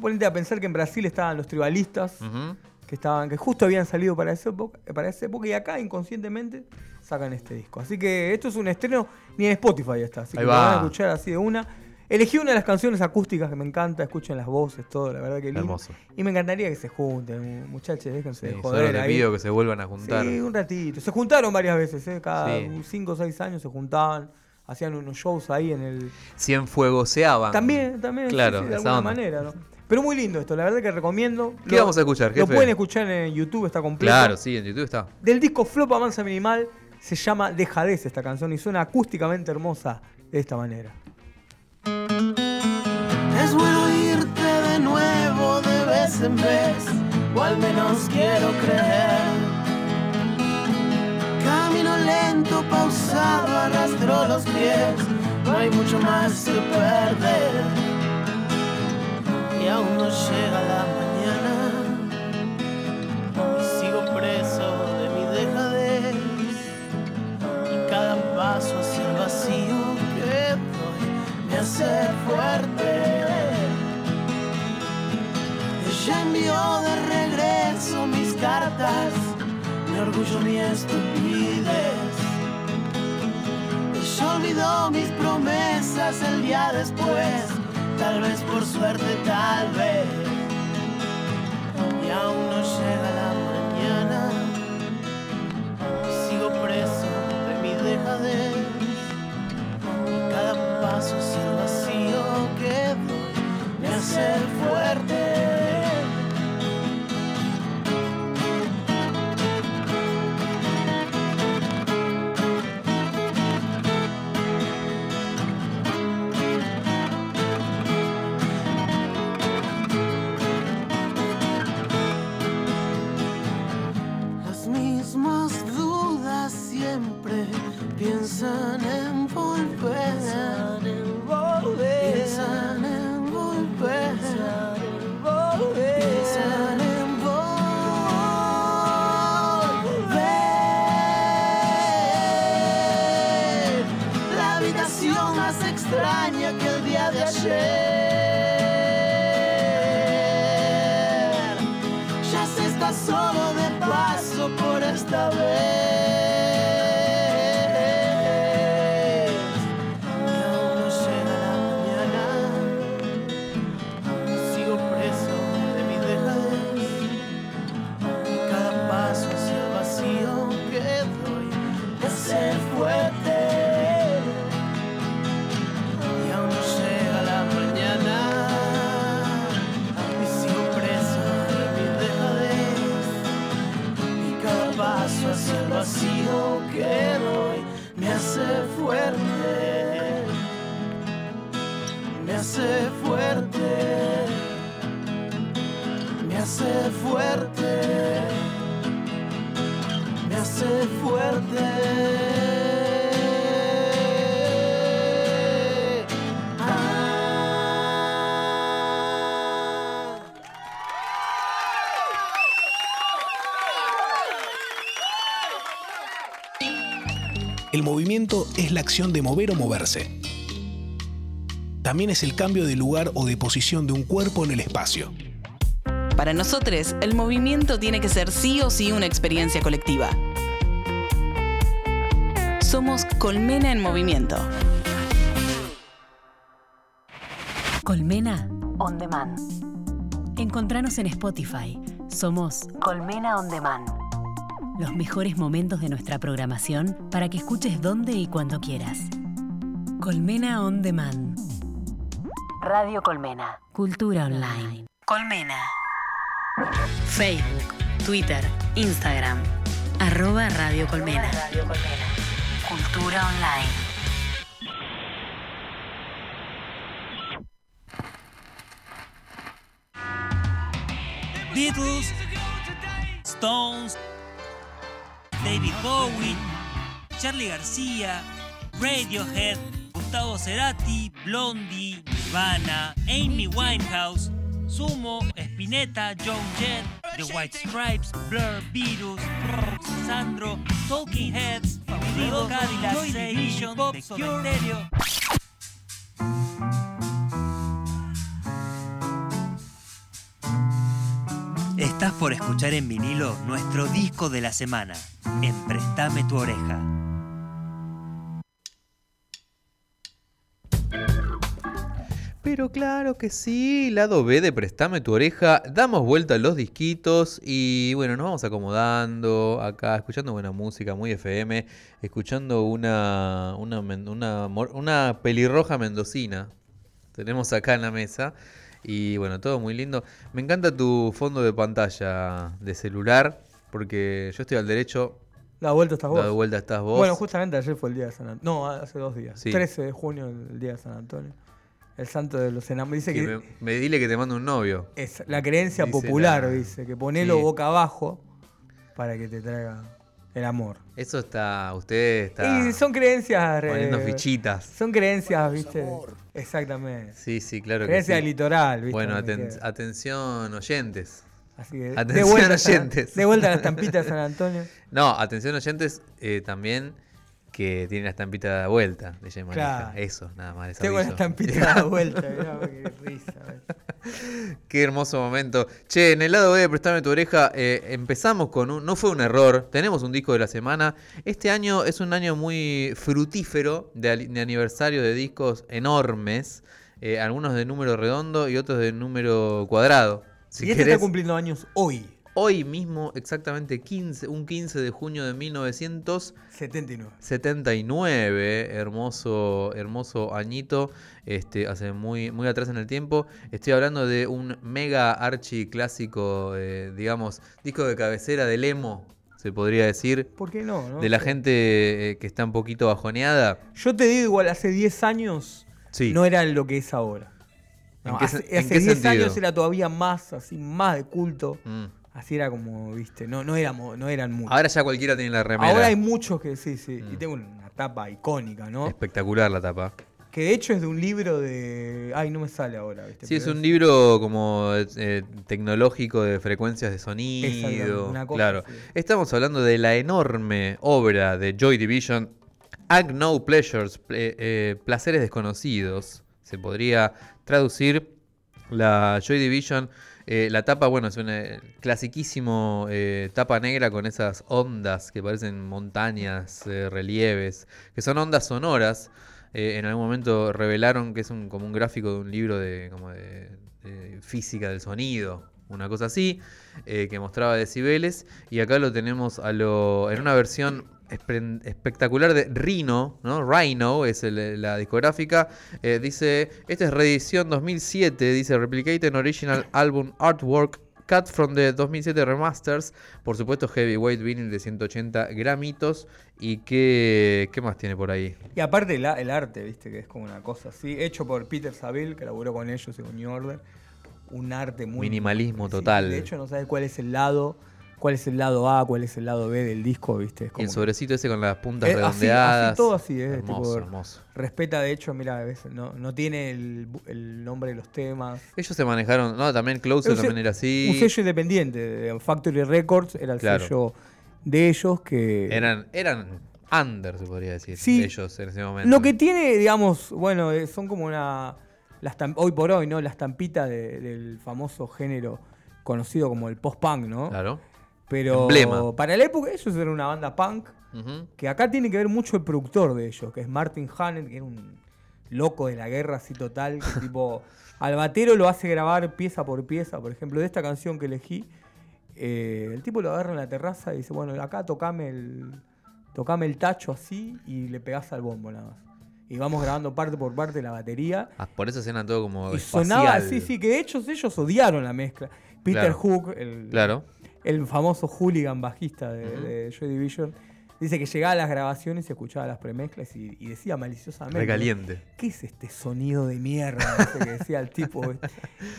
S4: Ponete a pensar que en Brasil estaban los tribalistas,
S1: Ujú.
S4: Que estaban, que justo habían salido para esa época, para esa época, y acá inconscientemente sacan este disco. Así que esto es un estreno, ni en Spotify está, así que lo van a escuchar así de una. Elegí una de las canciones acústicas que me encanta, escuchen las voces, todo, la verdad que lindo.
S1: Hermoso.
S4: Y me encantaría que se junten, muchachos, déjense
S1: Sí,
S4: de
S1: solo
S4: joder
S1: te
S4: ahí.
S1: pido que se vuelvan a juntar.
S4: Sí, un ratito. Se juntaron varias veces, ¿eh? cada
S1: Sí.
S4: 5 o 6 años se juntaban, hacían unos shows ahí en el,
S1: Cienfuegoseaban.
S4: también, también, sí,
S1: Claro,
S4: sí, de
S1: esa
S4: alguna
S1: onda.
S4: manera, ¿no? Pero muy lindo esto, la verdad que recomiendo.
S1: ¿Qué vamos a escuchar,
S4: Lo
S1: jefe?
S4: pueden escuchar en YouTube, está completo.
S1: Claro, sí, en YouTube está.
S4: Del disco Flopa Mansa Minimal se llama Dejadez esta canción y suena acústicamente hermosa de esta manera.
S7: Es bueno irte de nuevo de vez en vez, o al menos quiero creer. Camino lento, pausado, arrastro los pies, no hay mucho más que perder. Y aún no llega la mañana, y sigo preso de mi dejadez. Y cada paso hacia el vacío que doy me hace fuerte. Ella envió de regreso mis cartas, mi orgullo, mi estupidez. Ella olvidó mis promesas el día después, tal vez por suerte, tal vez. Y aún no
S8: sun. Movimiento es la acción de mover o moverse. También es el cambio de lugar o de posición de un cuerpo en el espacio.
S9: Para nosotros, el movimiento tiene que ser sí o sí una experiencia colectiva. Somos Colmena en Movimiento.
S10: Colmena On Demand. Encontranos en Spotify. Somos Colmena On Demand. Los mejores momentos de nuestra programación para que escuches donde y cuando quieras. Colmena On Demand. Radio Colmena. Cultura online. Colmena. Facebook, Twitter, Instagram. Arroba Radio Colmena. Cultura online.
S2: Beatles, Stones,
S11: David Bowie, Charlie García, Radiohead, Gustavo Cerati, Blondie, Nirvana, Amy Winehouse, Sumo, Spinetta, Joan Jett, The White Stripes, Blur, Virus, Sandro, Talking Heads, Diego Cadillac, Joy Division, The Cure, Estás por escuchar en vinilo nuestro disco de la semana, en Prestame tu oreja.
S1: Pero claro que sí, lado B de Prestame tu oreja, damos vuelta a los disquitos y bueno, nos vamos acomodando acá, escuchando buena música, muy FM, escuchando una, una pelirroja mendocina, tenemos acá en la mesa y bueno, todo muy lindo. Me encanta tu fondo de pantalla de celular porque yo estoy al derecho,
S4: La vuelta estás vos.
S1: vuelta estás vos.
S4: Bueno, justamente ayer fue el día de San Antonio. No, hace dos días.
S1: Sí.
S4: 13 de junio, el día de San Antonio. El santo de los enamorados. Dice
S1: Que
S4: que
S1: me, me dile que te mando un novio.
S4: es la creencia
S1: Dice
S4: popular,
S1: la-
S4: dice, que ponelo
S1: Sí.
S4: boca abajo para que te traiga el amor.
S1: Eso está, usted está
S4: Y son creencias. eh,
S1: poniendo fichitas.
S4: Son creencias, ¿viste? Exactamente.
S1: Sí, sí, claro que
S4: Creencias
S1: sí.
S4: del litoral, ¿viste?
S1: Bueno, aten- atención oyentes.
S4: Así que
S1: atención,
S4: de vuelta,
S1: oyentes.
S4: de vuelta a la estampita de San Antonio.
S1: No, atención oyentes eh, también que tiene la estampita de vuelta de Jay.
S4: Claro.
S1: Eso, nada más.
S4: Tengo la estampita de vuelta. mirá, qué risa.
S1: Qué hermoso momento. Che, en el lado B de Prestame tu oreja, eh, empezamos con un. No fue un error, tenemos un disco de la semana. Este año es un año muy frutífero de, aniversario de discos enormes. eh, algunos de número redondo y otros de número cuadrado. Si
S4: y este
S1: querés.
S4: está cumpliendo años hoy,
S1: Hoy mismo, exactamente 15, un 15 de junio de 1979.
S4: 79.
S1: hermoso, hermoso añito, este, hace muy, muy atrás en el tiempo. Estoy hablando de un mega archi clásico, eh, digamos, disco de cabecera del emo, se podría decir.
S4: ¿Por qué no? no?
S1: De la gente eh, que está un poquito bajoneada.
S4: Yo te digo, igual, hace 10 años
S1: Sí.
S4: no era lo que es ahora.
S1: ¿En qué
S4: hace
S1: se- en
S4: hace
S1: qué
S4: 10
S1: sentido?
S4: años era todavía más, así, más de culto.
S1: Mm.
S4: Así era como, viste, no, no, éramos, no eran muchos.
S1: Ahora ya cualquiera tiene la remera.
S4: Ahora hay muchos que sí, sí.
S1: Mm.
S4: Y tengo una tapa icónica, ¿no?
S1: Espectacular la tapa.
S4: Que de hecho es de un libro de. Ay, no me sale ahora, ¿viste?
S1: Sí, es un libro como eh, tecnológico de frecuencias de sonido.
S4: Una cosa
S1: claro. Estamos hablando de la enorme obra de Joy Division, Act No Pleasures, ple- eh, Placeres Desconocidos. Se podría traducir la Joy Division. Eh, la tapa, bueno, es una clasiquísimo eh, tapa negra con esas ondas que parecen montañas, eh, relieves, que son ondas sonoras. En algún momento revelaron que es un, como un gráfico de un libro de, como de, física del sonido, una cosa así, que mostraba decibeles. Y acá lo tenemos a lo, en una versión espectacular de Rhino, ¿no? Rhino es el- la discográfica. Eh, dice, esta es reedición 2007, dice Replicated Original Album Artwork. Cut from the 2007 Remasters. Por supuesto, Heavyweight Vinyl de 180 gramitos. ¿Y qué, qué más tiene por ahí?
S4: Y aparte el, arte, viste, que es como una cosa así. Hecho por Peter Saville, que laburó con ellos en New Order. Un arte muy.
S1: Minimalismo
S4: sí,
S1: total.
S4: de hecho, no sabes cuál es el lado. Cuál es el lado A, cuál es el lado B del disco, viste. Es
S1: Y el sobrecito ese con las puntas
S4: Eh,
S1: redondeadas.
S4: así, todo así, es
S1: hermoso,
S4: tipo-
S1: hermoso.
S4: Respeta, de hecho, mira, no, no tiene el, nombre de los temas.
S1: Ellos se manejaron, no, también Closer también era así.
S4: Un sello independiente, de Factory Records, era el
S1: Claro.
S4: sello de ellos que...
S1: Eran, eran under, se podría decir,
S4: Sí.
S1: ellos en ese momento.
S4: Lo que tiene, digamos, bueno, eh, son como una... la estam- hoy por hoy, ¿no? La estampita de- del famoso género conocido como el post-punk, ¿no?
S1: Claro.
S4: Pero
S1: Emblema.
S4: para la época ellos eran una banda punk, que acá tiene que ver mucho el productor de ellos, que es Martin Hannett, que era un loco de la guerra así total, que tipo al batero lo hace grabar pieza por pieza, por ejemplo, de esta canción que elegí, eh, el tipo lo agarra en la terraza y dice, bueno, acá tocame el, tocame el tacho así y le pegás al bombo nada más. Y vamos grabando parte por parte la batería.
S1: Ah, por eso suena todo como
S4: Y sonaba así, sí, que de hecho ellos odiaron la mezcla. Peter
S1: Claro.
S4: Hook, el,
S1: Claro.
S4: El famoso hooligan bajista de, de Joy Division, Dice que llegaba a las grabaciones y escuchaba las premezclas y, y decía maliciosamente.
S12: Recaliente.
S4: ¿Qué es este sonido de mierda? Que decía el tipo.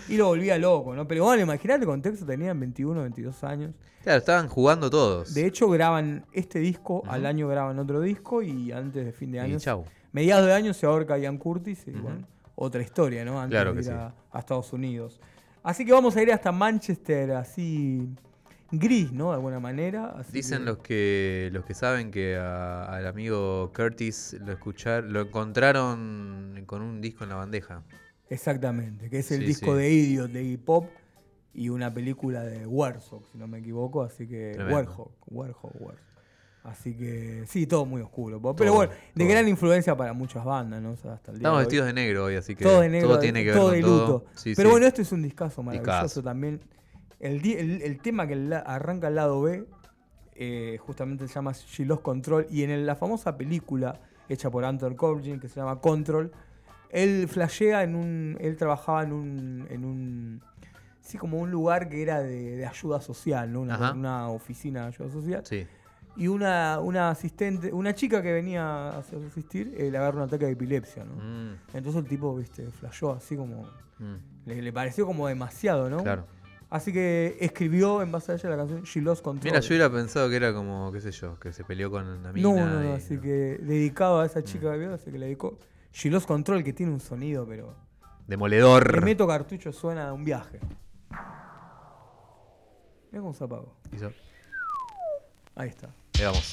S4: Y lo volvía loco, ¿no? Pero bueno, imaginate el contexto, tenían 21, 22 años.
S12: Claro, estaban jugando todos.
S4: De hecho, graban este disco, al año graban otro disco y antes de fin de año.
S12: y chau.
S4: Mediados de año se ahorca Ian Curtis y bueno, otra historia, ¿no? Antes
S12: Claro
S4: de ir
S12: sí.
S4: a, a Estados Unidos. Así que vamos a ir hasta Manchester, así gris, ¿no? De alguna manera. así
S12: Dicen
S4: que-
S12: los que los que saben que a- al amigo Curtis lo escuchar, lo encontraron con un disco en la bandeja.
S4: Exactamente, que es el
S12: Sí,
S4: disco
S12: sí.
S4: de Idiot de Iggy Pop y una película de Warhol, si no me equivoco, así que. Warhol, Warhol, Warhol. Así que sí, todo muy oscuro. Pero
S12: Todo,
S4: bueno, de
S12: todo.
S4: gran influencia para muchas bandas, ¿no? O sea, hasta el día
S12: Estamos
S4: de
S12: vestidos de negro hoy, así que
S4: todo de negro,
S12: todo tiene que ver
S4: todo
S12: con
S4: de luto.
S12: Sí,
S4: Pero bueno, este es un discazo maravilloso
S12: Discazo.
S4: también. El, el, el tema que la- arranca al lado B, eh, justamente se llama She Lost Control. Y en el- la famosa película hecha por Anton Corbijn, que se llama Control, él flashea en un. Él trabajaba en un. En un sí, como un lugar que era de, de ayuda social, ¿no? Una, oficina de ayuda social.
S12: Sí.
S4: Y una, una asistente, una chica que venía a asistir, eh, le agarra un ataque de epilepsia, ¿no?
S12: Mm,
S4: Entonces el tipo, viste, flasheó así como.
S12: mm,
S4: Le, le pareció como demasiado, ¿no?
S12: Claro.
S4: Así que escribió en base a ella la canción She Lost Control.
S12: Mira, yo hubiera pensado que era como, qué sé yo, que se peleó con la mina.
S4: no, no, no,
S12: y-
S4: así que dedicado a esa
S12: Mm.
S4: chica que vio, así que le dedicó She Lost Control, que tiene un sonido, pero.
S12: Demoledor.
S4: Le meto cartucho, suena a un viaje. Mira cómo se apagó. Ahí está.
S12: Vamos.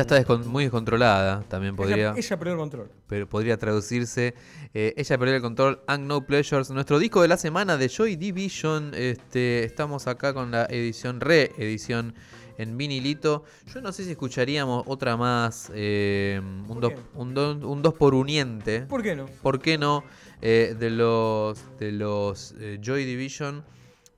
S1: Ella está descon- muy descontrolada, también podría.
S4: Ella, ella perdió el control.
S1: pero podría traducirse. eh, ella perdió el control. And No Pleasures. Nuestro disco de la semana de Joy Division. Este, estamos acá con la edición reedición en vinilito. Yo no sé si escucharíamos otra más. eh, un, dos,
S4: qué?
S1: un, do- un dos por uniente.
S4: ¿Por qué no?
S1: ¿Por qué no? Eh, de los, de los Joy Division.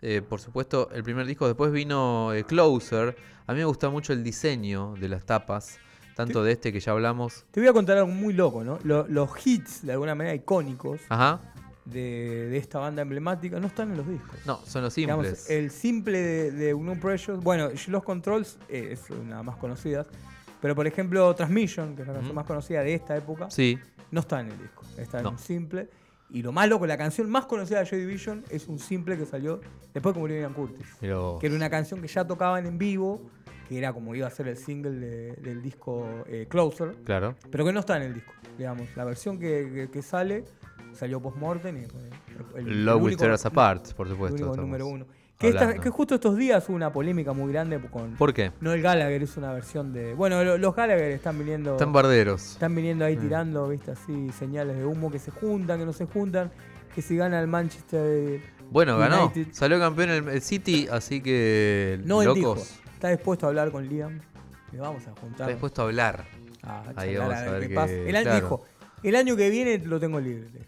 S1: Eh, por supuesto, el primer disco. Después vino eh, Closer. A mí me gusta mucho el diseño de las tapas. Tanto de este que ya hablamos.
S4: Te voy a contar algo muy loco, ¿no? Lo- los hits, de alguna manera icónicos,
S1: Ajá.
S4: de, de esta banda emblemática, no están en los discos.
S1: No, son los
S4: Digamos,
S1: simples.
S4: el simple de, de No Pressure, bueno, los Controls eh, es una más conocidas, pero por ejemplo Transmission, que es la canción
S1: Mm.
S4: más conocida de esta época,
S1: Sí.
S4: no está en el disco, está en un simple. Y lo más loco, la canción más conocida de Joy Division es un simple que salió después que murió Ian Curtis.
S1: Pero
S4: Que era una canción que ya tocaban en vivo, que era como iba a ser el single de- del disco eh, Closer,
S1: Claro.
S4: pero que no está en el disco. Digamos, la versión que, que- que sale salió post-mortem el, el
S1: Love Will Tear Us Apart, por
S4: el
S1: supuesto. estamos
S4: número uno. Que, esta- que justo estos días hubo una polémica muy grande con
S1: ¿Por qué?
S4: Noel Gallagher, es una versión de. Bueno, lo- los Gallagher están viniendo.
S1: Están barderos.
S4: Están viniendo ahí
S1: Mm.
S4: tirando, viste, así, señales de humo que se juntan, que no se juntan, que si gana el Manchester.
S1: Bueno, ganó. Salió campeón el, el City, así que.
S4: No, él dijo.
S1: locos.
S4: Está dispuesto a hablar con Liam. Le vamos a juntar.
S1: Está dispuesto a hablar.
S4: a
S1: Ahí vamos a
S4: ver
S1: ver
S4: qué pasa. El año
S1: claro.
S4: dijo, el año que viene lo tengo libre. dijo.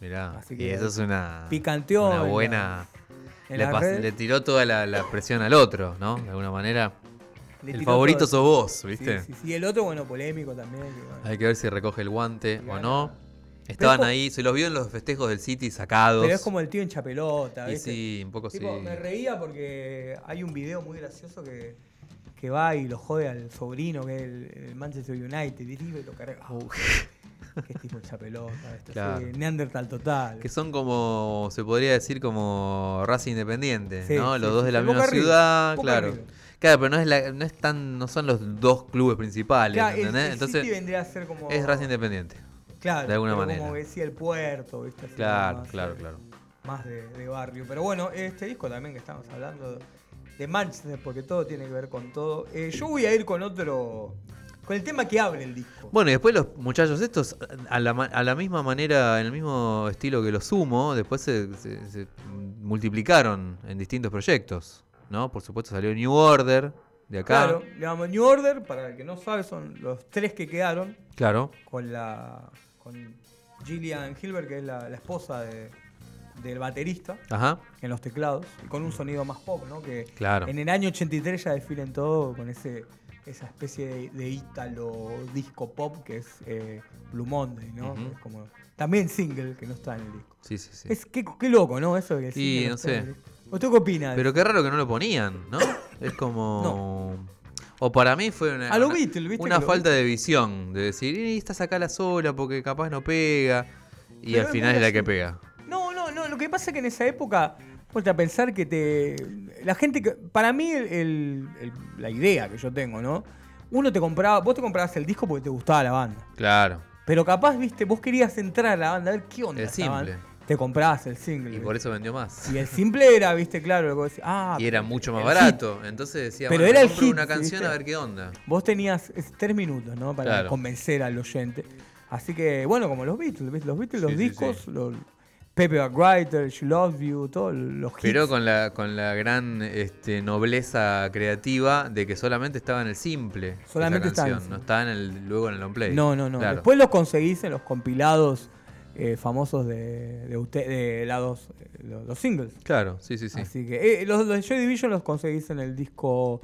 S1: Mirá.
S4: Así
S1: y
S4: que
S1: eso es una.
S4: picanteó
S1: Una buena. Le, tiró toda la, la presión al otro, ¿no? De alguna manera.
S4: Le
S1: el favorito
S4: todo.
S1: sos vos, ¿viste?
S4: Sí, sí, sí. Y el otro, bueno, polémico también. que, bueno.
S1: Hay que ver si recoge el guante o no. Estaban
S4: como-
S1: ahí, se los vio en los festejos del City sacados.
S4: Pero es como el tío en chapelota,
S1: Y
S4: ¿viste?
S1: sí, un poco
S4: Tipo,
S1: sí.
S4: Me reía porque hay un video muy gracioso que, que va y lo jode al sobrino, que es el, el Manchester United, y lo carga. que es tipo el chapelota, esto,
S1: Claro.
S4: sí, Neandertal total.
S1: Que son como, se podría decir como raza independiente,
S4: Sí,
S1: ¿no?
S4: sí,
S1: los dos de la misma ciudad, claro. Claro, pero no es, la- no es tan, no son los dos clubes principales,
S4: Claro,
S1: ¿entendés?
S4: el
S1: Entonces
S4: City vendría a ser como.
S1: es raza independiente.
S4: Claro,
S1: de alguna manera.
S4: Como decía el puerto, ¿viste? Así
S1: Claro,
S4: más,
S1: claro, claro.
S4: Más de, de barrio. Pero bueno, este disco también que estamos hablando de Manchester, porque todo tiene que ver con todo. Eh, yo voy a ir con otro. Con el tema que abre el disco.
S1: Bueno, y después los muchachos estos, a la, ma- a la misma manera, en el mismo estilo que los sumo, después se, se- se multiplicaron en distintos proyectos, ¿no? Por supuesto salió New Order, de acá.
S4: Claro, digamos, New Order, para el que no sabe, son los tres que quedaron
S1: Claro.
S4: con la. con Gillian Hilbert, que es la, la esposa de- del baterista,
S1: Ajá.
S4: en los teclados, y con un sonido más pop, ¿no? Que
S1: Claro.
S4: en el año 83 ya desfilen todo con ese esa especie de, de ítalo disco pop que es eh, Blue Monday, ¿no? Es como, también single, que no está en el disco.
S1: Sí, sí, sí.
S4: Es, qué, qué loco, ¿no? Eso de que
S1: Sí, no sé.
S4: ¿Usted qué opina?
S1: Pero qué raro que no lo ponían, ¿no? Es como. O para mí fue una,
S4: A lo Beatles, ¿viste
S1: una falta de visión. De decir, y esta sacala sola porque capaz no pega. Y
S4: Pero
S1: al final es la que pega.
S4: Lo que pasa es que en esa época, ponte a pensar que te. La gente que. Para mí, el- el- el- la idea que yo tengo, ¿no? Uno te compraba. Vos te comprabas el disco porque te gustaba la banda.
S1: Claro.
S4: Pero capaz, viste, vos querías entrar a la banda, a ver qué onda.
S1: El
S4: esta
S1: simple.
S4: banda. Te comprabas el single.
S1: Y
S4: ¿viste?
S1: por eso vendió más.
S4: Y el simple era, viste, claro, lo que vos decís, ah,
S1: Y era mucho más barato. Entonces decía,
S4: Pero
S1: bueno,
S4: era el hit,
S1: una canción
S4: ¿viste?
S1: a ver qué onda.
S4: Vos tenías es, tres minutos, ¿no? Para
S1: Claro.
S4: convencer al oyente. Así que, bueno, como los Beatles, ¿viste? Los Beatles, los
S1: Sí, sí,
S4: discos,
S1: sí.
S4: los Pepe McWriter, She Loves You, todos los hits.
S1: Pero con la, con la gran este, nobleza creativa de que solamente estaba en el simple. esa
S4: Solamente estaba en el
S1: canción, No estaba en el, luego en el long play.
S4: No, no, no.
S1: Claro.
S4: Después los conseguís en los compilados eh, famosos de, de usted, de lados, eh, los, los singles.
S1: Claro, sí, sí, sí.
S4: Así que eh, los de Joy Division los conseguís en el disco.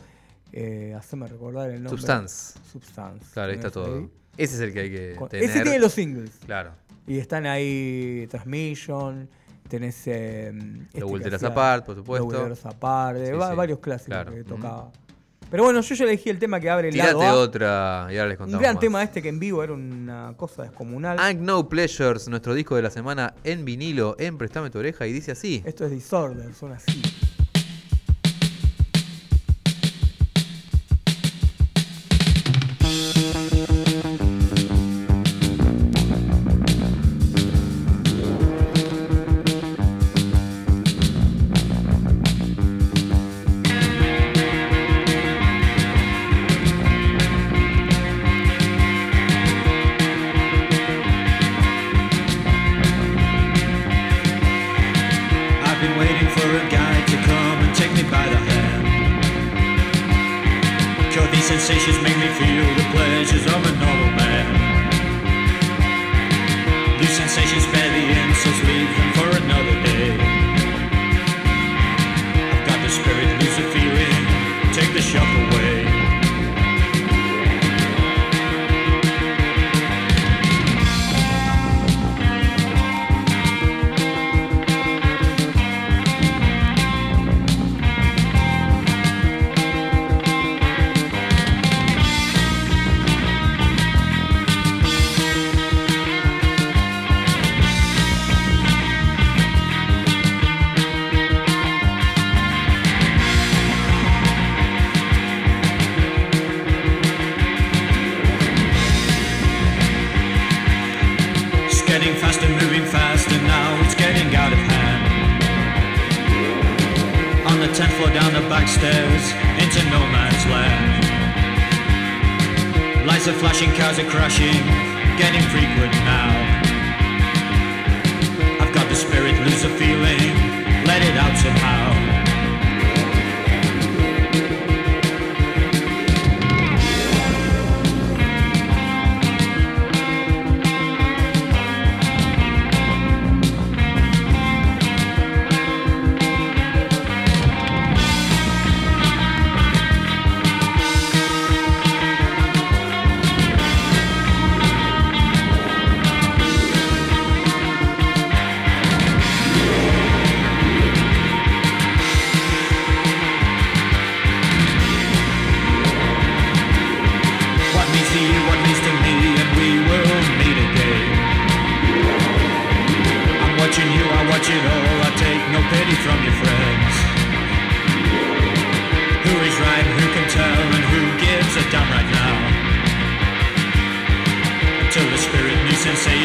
S4: Eh, haceme recordar el nombre.
S1: Substance.
S4: Substance.
S1: Claro, ahí está todo. Ese es el que hay que
S4: Con-
S1: tener.
S4: Ese tiene los singles.
S1: Claro.
S4: Y están ahí Transmission, tenés. Eh, este
S1: Lo Will
S4: que
S1: Tear Us
S4: hacía-
S1: Apart, por supuesto.
S4: Lo Will Tear Us Apart,
S1: Sí,
S4: va-
S1: sí.
S4: varios clásicos
S1: Claro.
S4: que tocaba. Pero bueno, yo ya elegí el tema que abre el lado
S1: Tirate
S4: A.
S1: otra y ahora les
S4: Un
S1: contamos
S4: gran
S1: más.
S4: tema este que en vivo era una cosa descomunal.
S1: And No Pleasures, nuestro disco de la semana en vinilo, en Prestame tu oreja, y dice así.
S4: Esto es Disorder, son así.
S12: These sensations make me feel the pleasures of a normal man. These sensations spare the insults, leave them for another skies are crashing.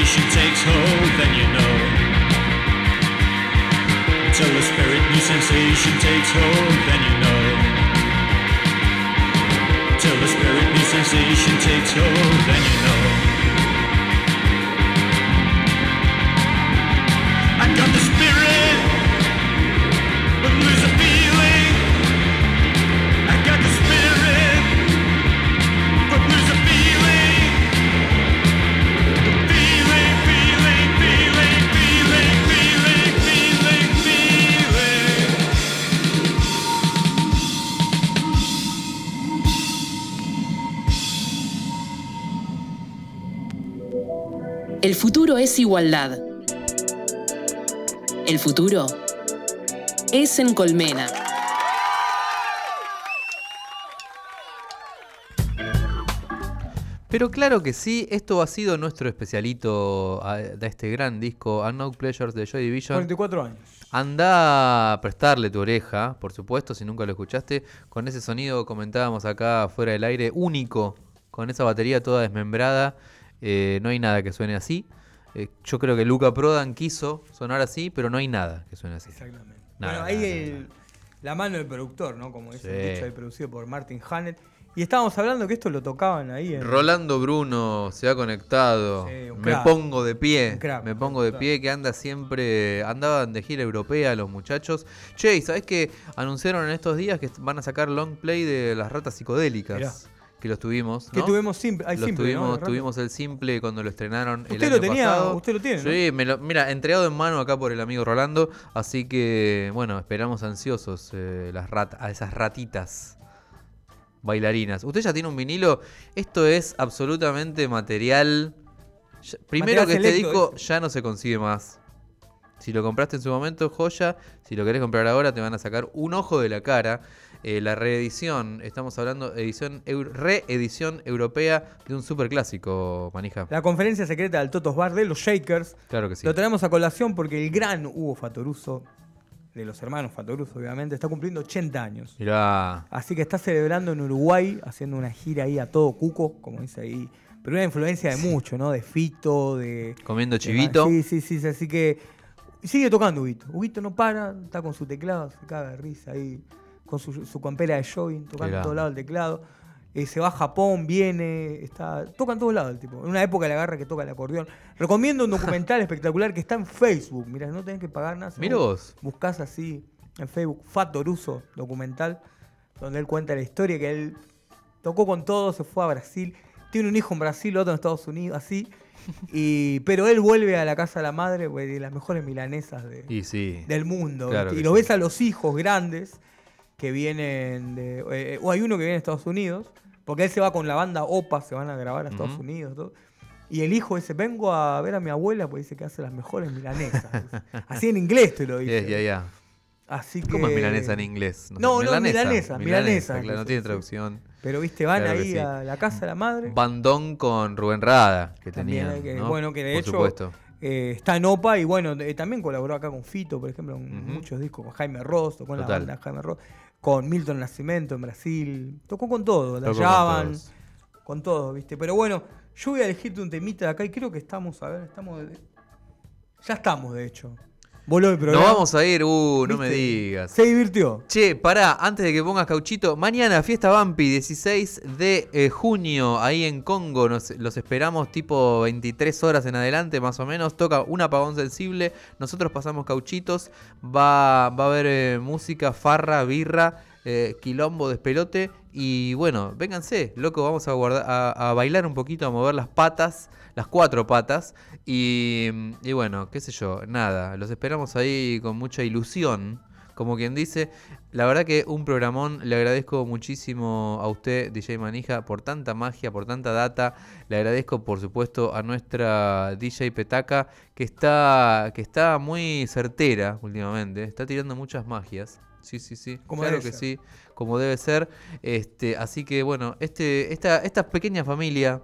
S12: Sensation takes hold, then you know. Until the spirit new sensation takes hold, then you know. Till the spirit new sensation takes hold, then you know. I got the spirit, but lose
S10: futuro es igualdad. El futuro es en Colmena.
S1: Pero claro que sí, esto ha sido nuestro especialito a- de este gran disco Unknown Pleasures de Joy Division.
S4: 44 años.
S1: Anda a prestarle tu oreja, por supuesto, si nunca lo escuchaste, con ese sonido comentábamos acá fuera del aire, único, con esa batería toda desmembrada, eh, no hay nada que suene así. Eh, yo creo que Luca Prodan quiso sonar así, pero no hay nada que suene así.
S4: Exactamente.
S1: Nada,
S4: bueno, ahí el- la mano del productor, ¿no? Como dice el dicho ahí, producido por Martin Hannett. Y estábamos hablando que esto lo tocaban ahí en.
S1: Rolando Bruno se ha conectado.
S4: Sí,
S1: me pongo de pie.
S4: Crack,
S1: me pongo de pie que anda siempre. Andaban de gira europea los muchachos. Che, ¿y sabés que anunciaron en estos días que van a sacar long play de las ratas psicodélicas?
S4: Mirá.
S1: Que los tuvimos.
S4: Que
S1: ¿no?
S4: tuvimos simple. Hay
S1: Los
S4: simple,
S1: tuvimos, tuvimos el simple cuando lo estrenaron el
S4: Usted
S1: año
S4: lo tenía,
S1: pasado.
S4: usted lo tiene, ¿no?
S1: Sí, me lo- mira, entregado en mano acá por el amigo Rolando. Así que, bueno, esperamos ansiosos eh, las rat a esas ratitas bailarinas. Usted ya tiene un vinilo. Esto es absolutamente material. ya- primero
S4: Material
S1: que este disco ya no se consigue más. Si lo compraste en su momento, joya. Si lo querés comprar ahora, te van a sacar un ojo de la cara. Eh, la reedición, estamos hablando edición reedición europea de un superclásico, manija.
S4: La conferencia secreta del Totos Bar de los Shakers.
S1: Claro que sí.
S4: Lo traemos a colación porque el gran Hugo Fatoruso, de los hermanos Fatoruso, obviamente, está cumpliendo 80 años.
S1: Mirá.
S4: Así que está celebrando en Uruguay, haciendo una gira ahí a todo cuco, como dice ahí. Pero una influencia de mucho, ¿no? De Fito, de.
S1: Comiendo
S4: de-
S1: chivito.
S4: Sí, sí, sí. sí, Así que sigue tocando Huguito. Huguito no para, está con su teclado, se caga de risa ahí, con su, su campera de jogging, tocando en todos lados el teclado. Eh, se va a Japón, viene, está, toca en todos lados el tipo. En una época de la garra que toca el acordeón. Recomiendo un documental espectacular que está en Facebook. Mira, no tenés que pagar nada.
S1: Mira vos.
S4: Buscás así en Facebook, Fatoruso documental, donde él cuenta la historia que él tocó con todo, se fue a Brasil. Tiene un hijo en Brasil, otro en Estados Unidos, así. Y, pero él vuelve a la casa de la madre pues, de las mejores milanesas de,
S1: Y sí.
S4: del mundo. Y lo
S1: sí.
S4: ves a los hijos grandes que vienen de. eh, o hay uno que viene de Estados Unidos, porque él se va con la banda OPA, se van a grabar a Estados
S1: Ujú.
S4: Unidos. todo. Y el hijo dice: Vengo a ver a mi abuela, porque dice que hace las mejores milanesas. Así en inglés te lo dice.
S1: Ya, ya, ya.
S4: Así que.
S1: ¿Cómo es milanesa en inglés?
S4: No, no, milanesa, milanesa,
S1: claro, no tiene traducción.
S4: Pero viste, van
S1: Claro
S4: ahí
S1: sí.
S4: a la casa de la madre.
S1: Bandón con Rubén Rada, que tenía.
S4: hay que-
S1: ¿no?
S4: Bueno, que de
S1: Por
S4: hecho
S1: supuesto.
S4: eh, está en OPA y bueno, eh, también colaboró acá con Fito, por ejemplo, en muchos discos, con Jaime Ross, en la banda Jaime Ross, con Milton Nascimento en Brasil, tocó con todo, la
S1: Tocó con
S4: todo, ¿viste? Pero bueno, yo voy a elegirte un temita de acá y creo que estamos, a ver, estamos. de- Ya estamos, de hecho. Voló el
S1: Nos
S4: programa.
S1: vamos a ir, uh, no me digas.
S4: Se divirtió.
S1: Che, pará, antes de que pongas cauchito, mañana fiesta Bampi, 16 de eh, junio, ahí en Congo, nos, los esperamos tipo 23 horas en adelante, más o menos, toca un apagón sensible, nosotros pasamos cauchitos, va, va a haber eh, música, farra, birra, eh, quilombo, despelote, y bueno, vénganse, loco, vamos a, guardar, a, a bailar un poquito, a mover las patas, las cuatro patas, y, y bueno, qué sé yo, nada, los esperamos ahí con mucha ilusión como quien dice. La verdad que un programón, le agradezco muchísimo a usted, DJ Manija, por tanta magia, por tanta data. Le agradezco, por supuesto, a nuestra DJ Petaca, que está, que está muy certera últimamente. Está tirando muchas magias. Sí, sí, sí.
S4: Como
S1: claro que
S4: ser.
S1: sí, como debe ser. Este, así que bueno, este, esta, esta pequeña familia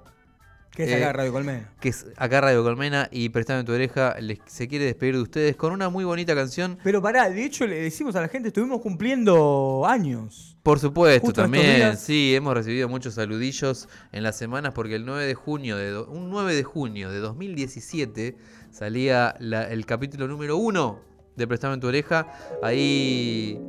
S4: Que es
S1: Eh,
S4: acá Radio Colmena.
S1: que es acá Radio Colmena y Prestame tu oreja, les, se quiere despedir de ustedes con una muy bonita canción.
S4: Pero pará, de hecho le decimos a la gente, estuvimos cumpliendo años.
S1: Por supuesto,
S4: Justo
S1: también, sí, hemos recibido muchos saludillos en las semanas porque el 9 de junio, de do- un 9 de junio de 2017 salía la- el capítulo número 1 de Prestame tu oreja, ahí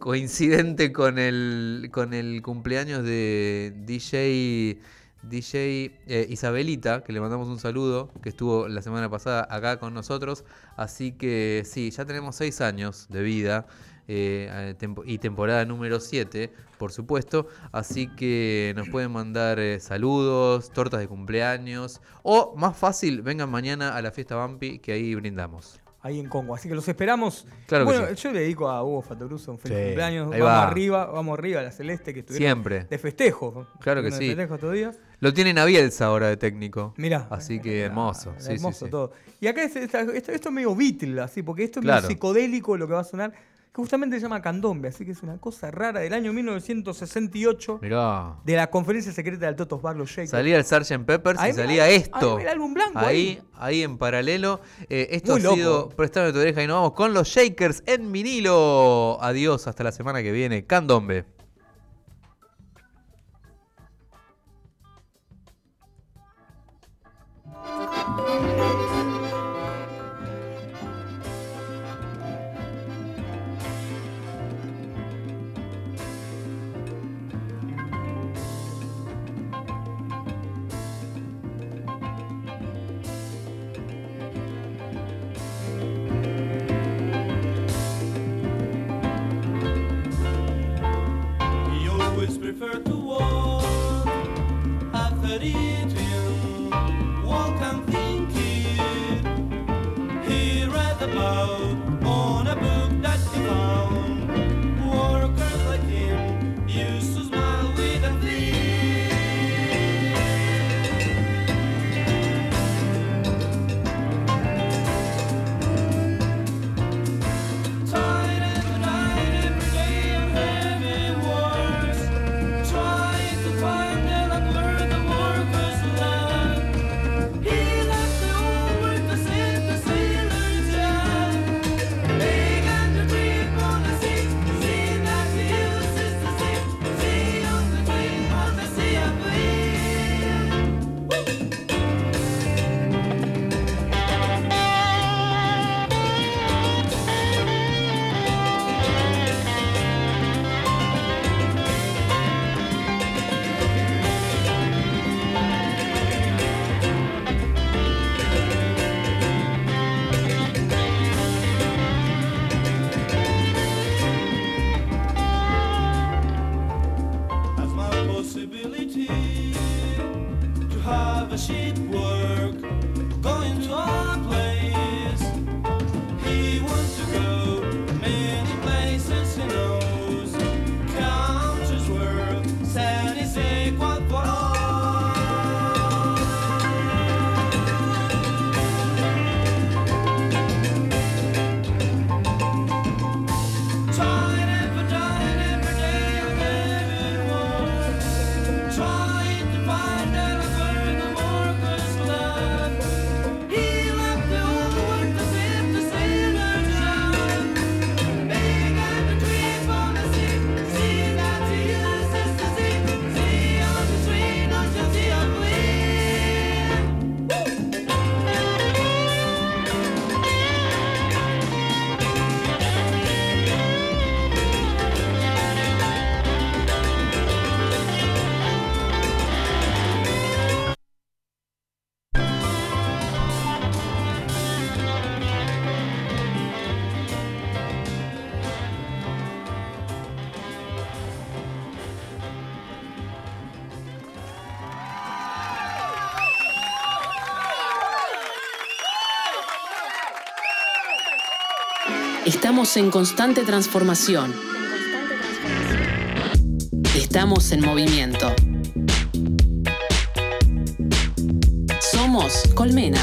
S1: coincidente con el, con el cumpleaños de DJ, DJ eh, Isabelita, que le mandamos un saludo, que estuvo la semana pasada acá con nosotros, así que sí, ya tenemos 6 años de vida eh, eh, y temporada número 7, por supuesto. Así que nos pueden mandar saludos, tortas de cumpleaños. O más fácil, vengan mañana a la fiesta Bampi, que ahí brindamos.
S4: Ahí en Congo. Así que los esperamos.
S1: Claro que
S4: bueno,
S1: sí.
S4: yo le dedico a Hugo Fatoruso un feliz
S1: Sí,
S4: cumpleaños.
S1: ahí
S4: vamos
S1: va.
S4: arriba, vamos arriba a la Celeste que estuvieron
S1: Siempre.
S4: de festejo.
S1: Claro que sí.
S4: días.
S1: Lo tienen a Bielsa ahora de técnico.
S4: Mirá.
S1: Así que hermoso. Sí, sí,
S4: hermoso todo. Y acá es, esto, esto es medio Beatle, así, porque esto es
S1: Claro.
S4: medio psicodélico lo que va a sonar, que justamente se llama Candombe, así que es una cosa rara del año 1968
S1: Mirá.
S4: de la conferencia secreta del Totos Bar, los Shakers.
S1: Salía el Sgt. Peppers
S4: Ahí
S1: y salía
S4: ahí
S1: esto.
S4: me el álbum blanco
S1: Ahí, ahí en paralelo. Eh, esto
S4: Muy
S1: ha
S4: loco.
S1: sido Prestame tu oreja y nos vamos con los Shakers en vinilo. Adiós, hasta la semana que viene. Candombe.
S5: Estamos en constante transformación. Estamos en movimiento. Somos Colmena.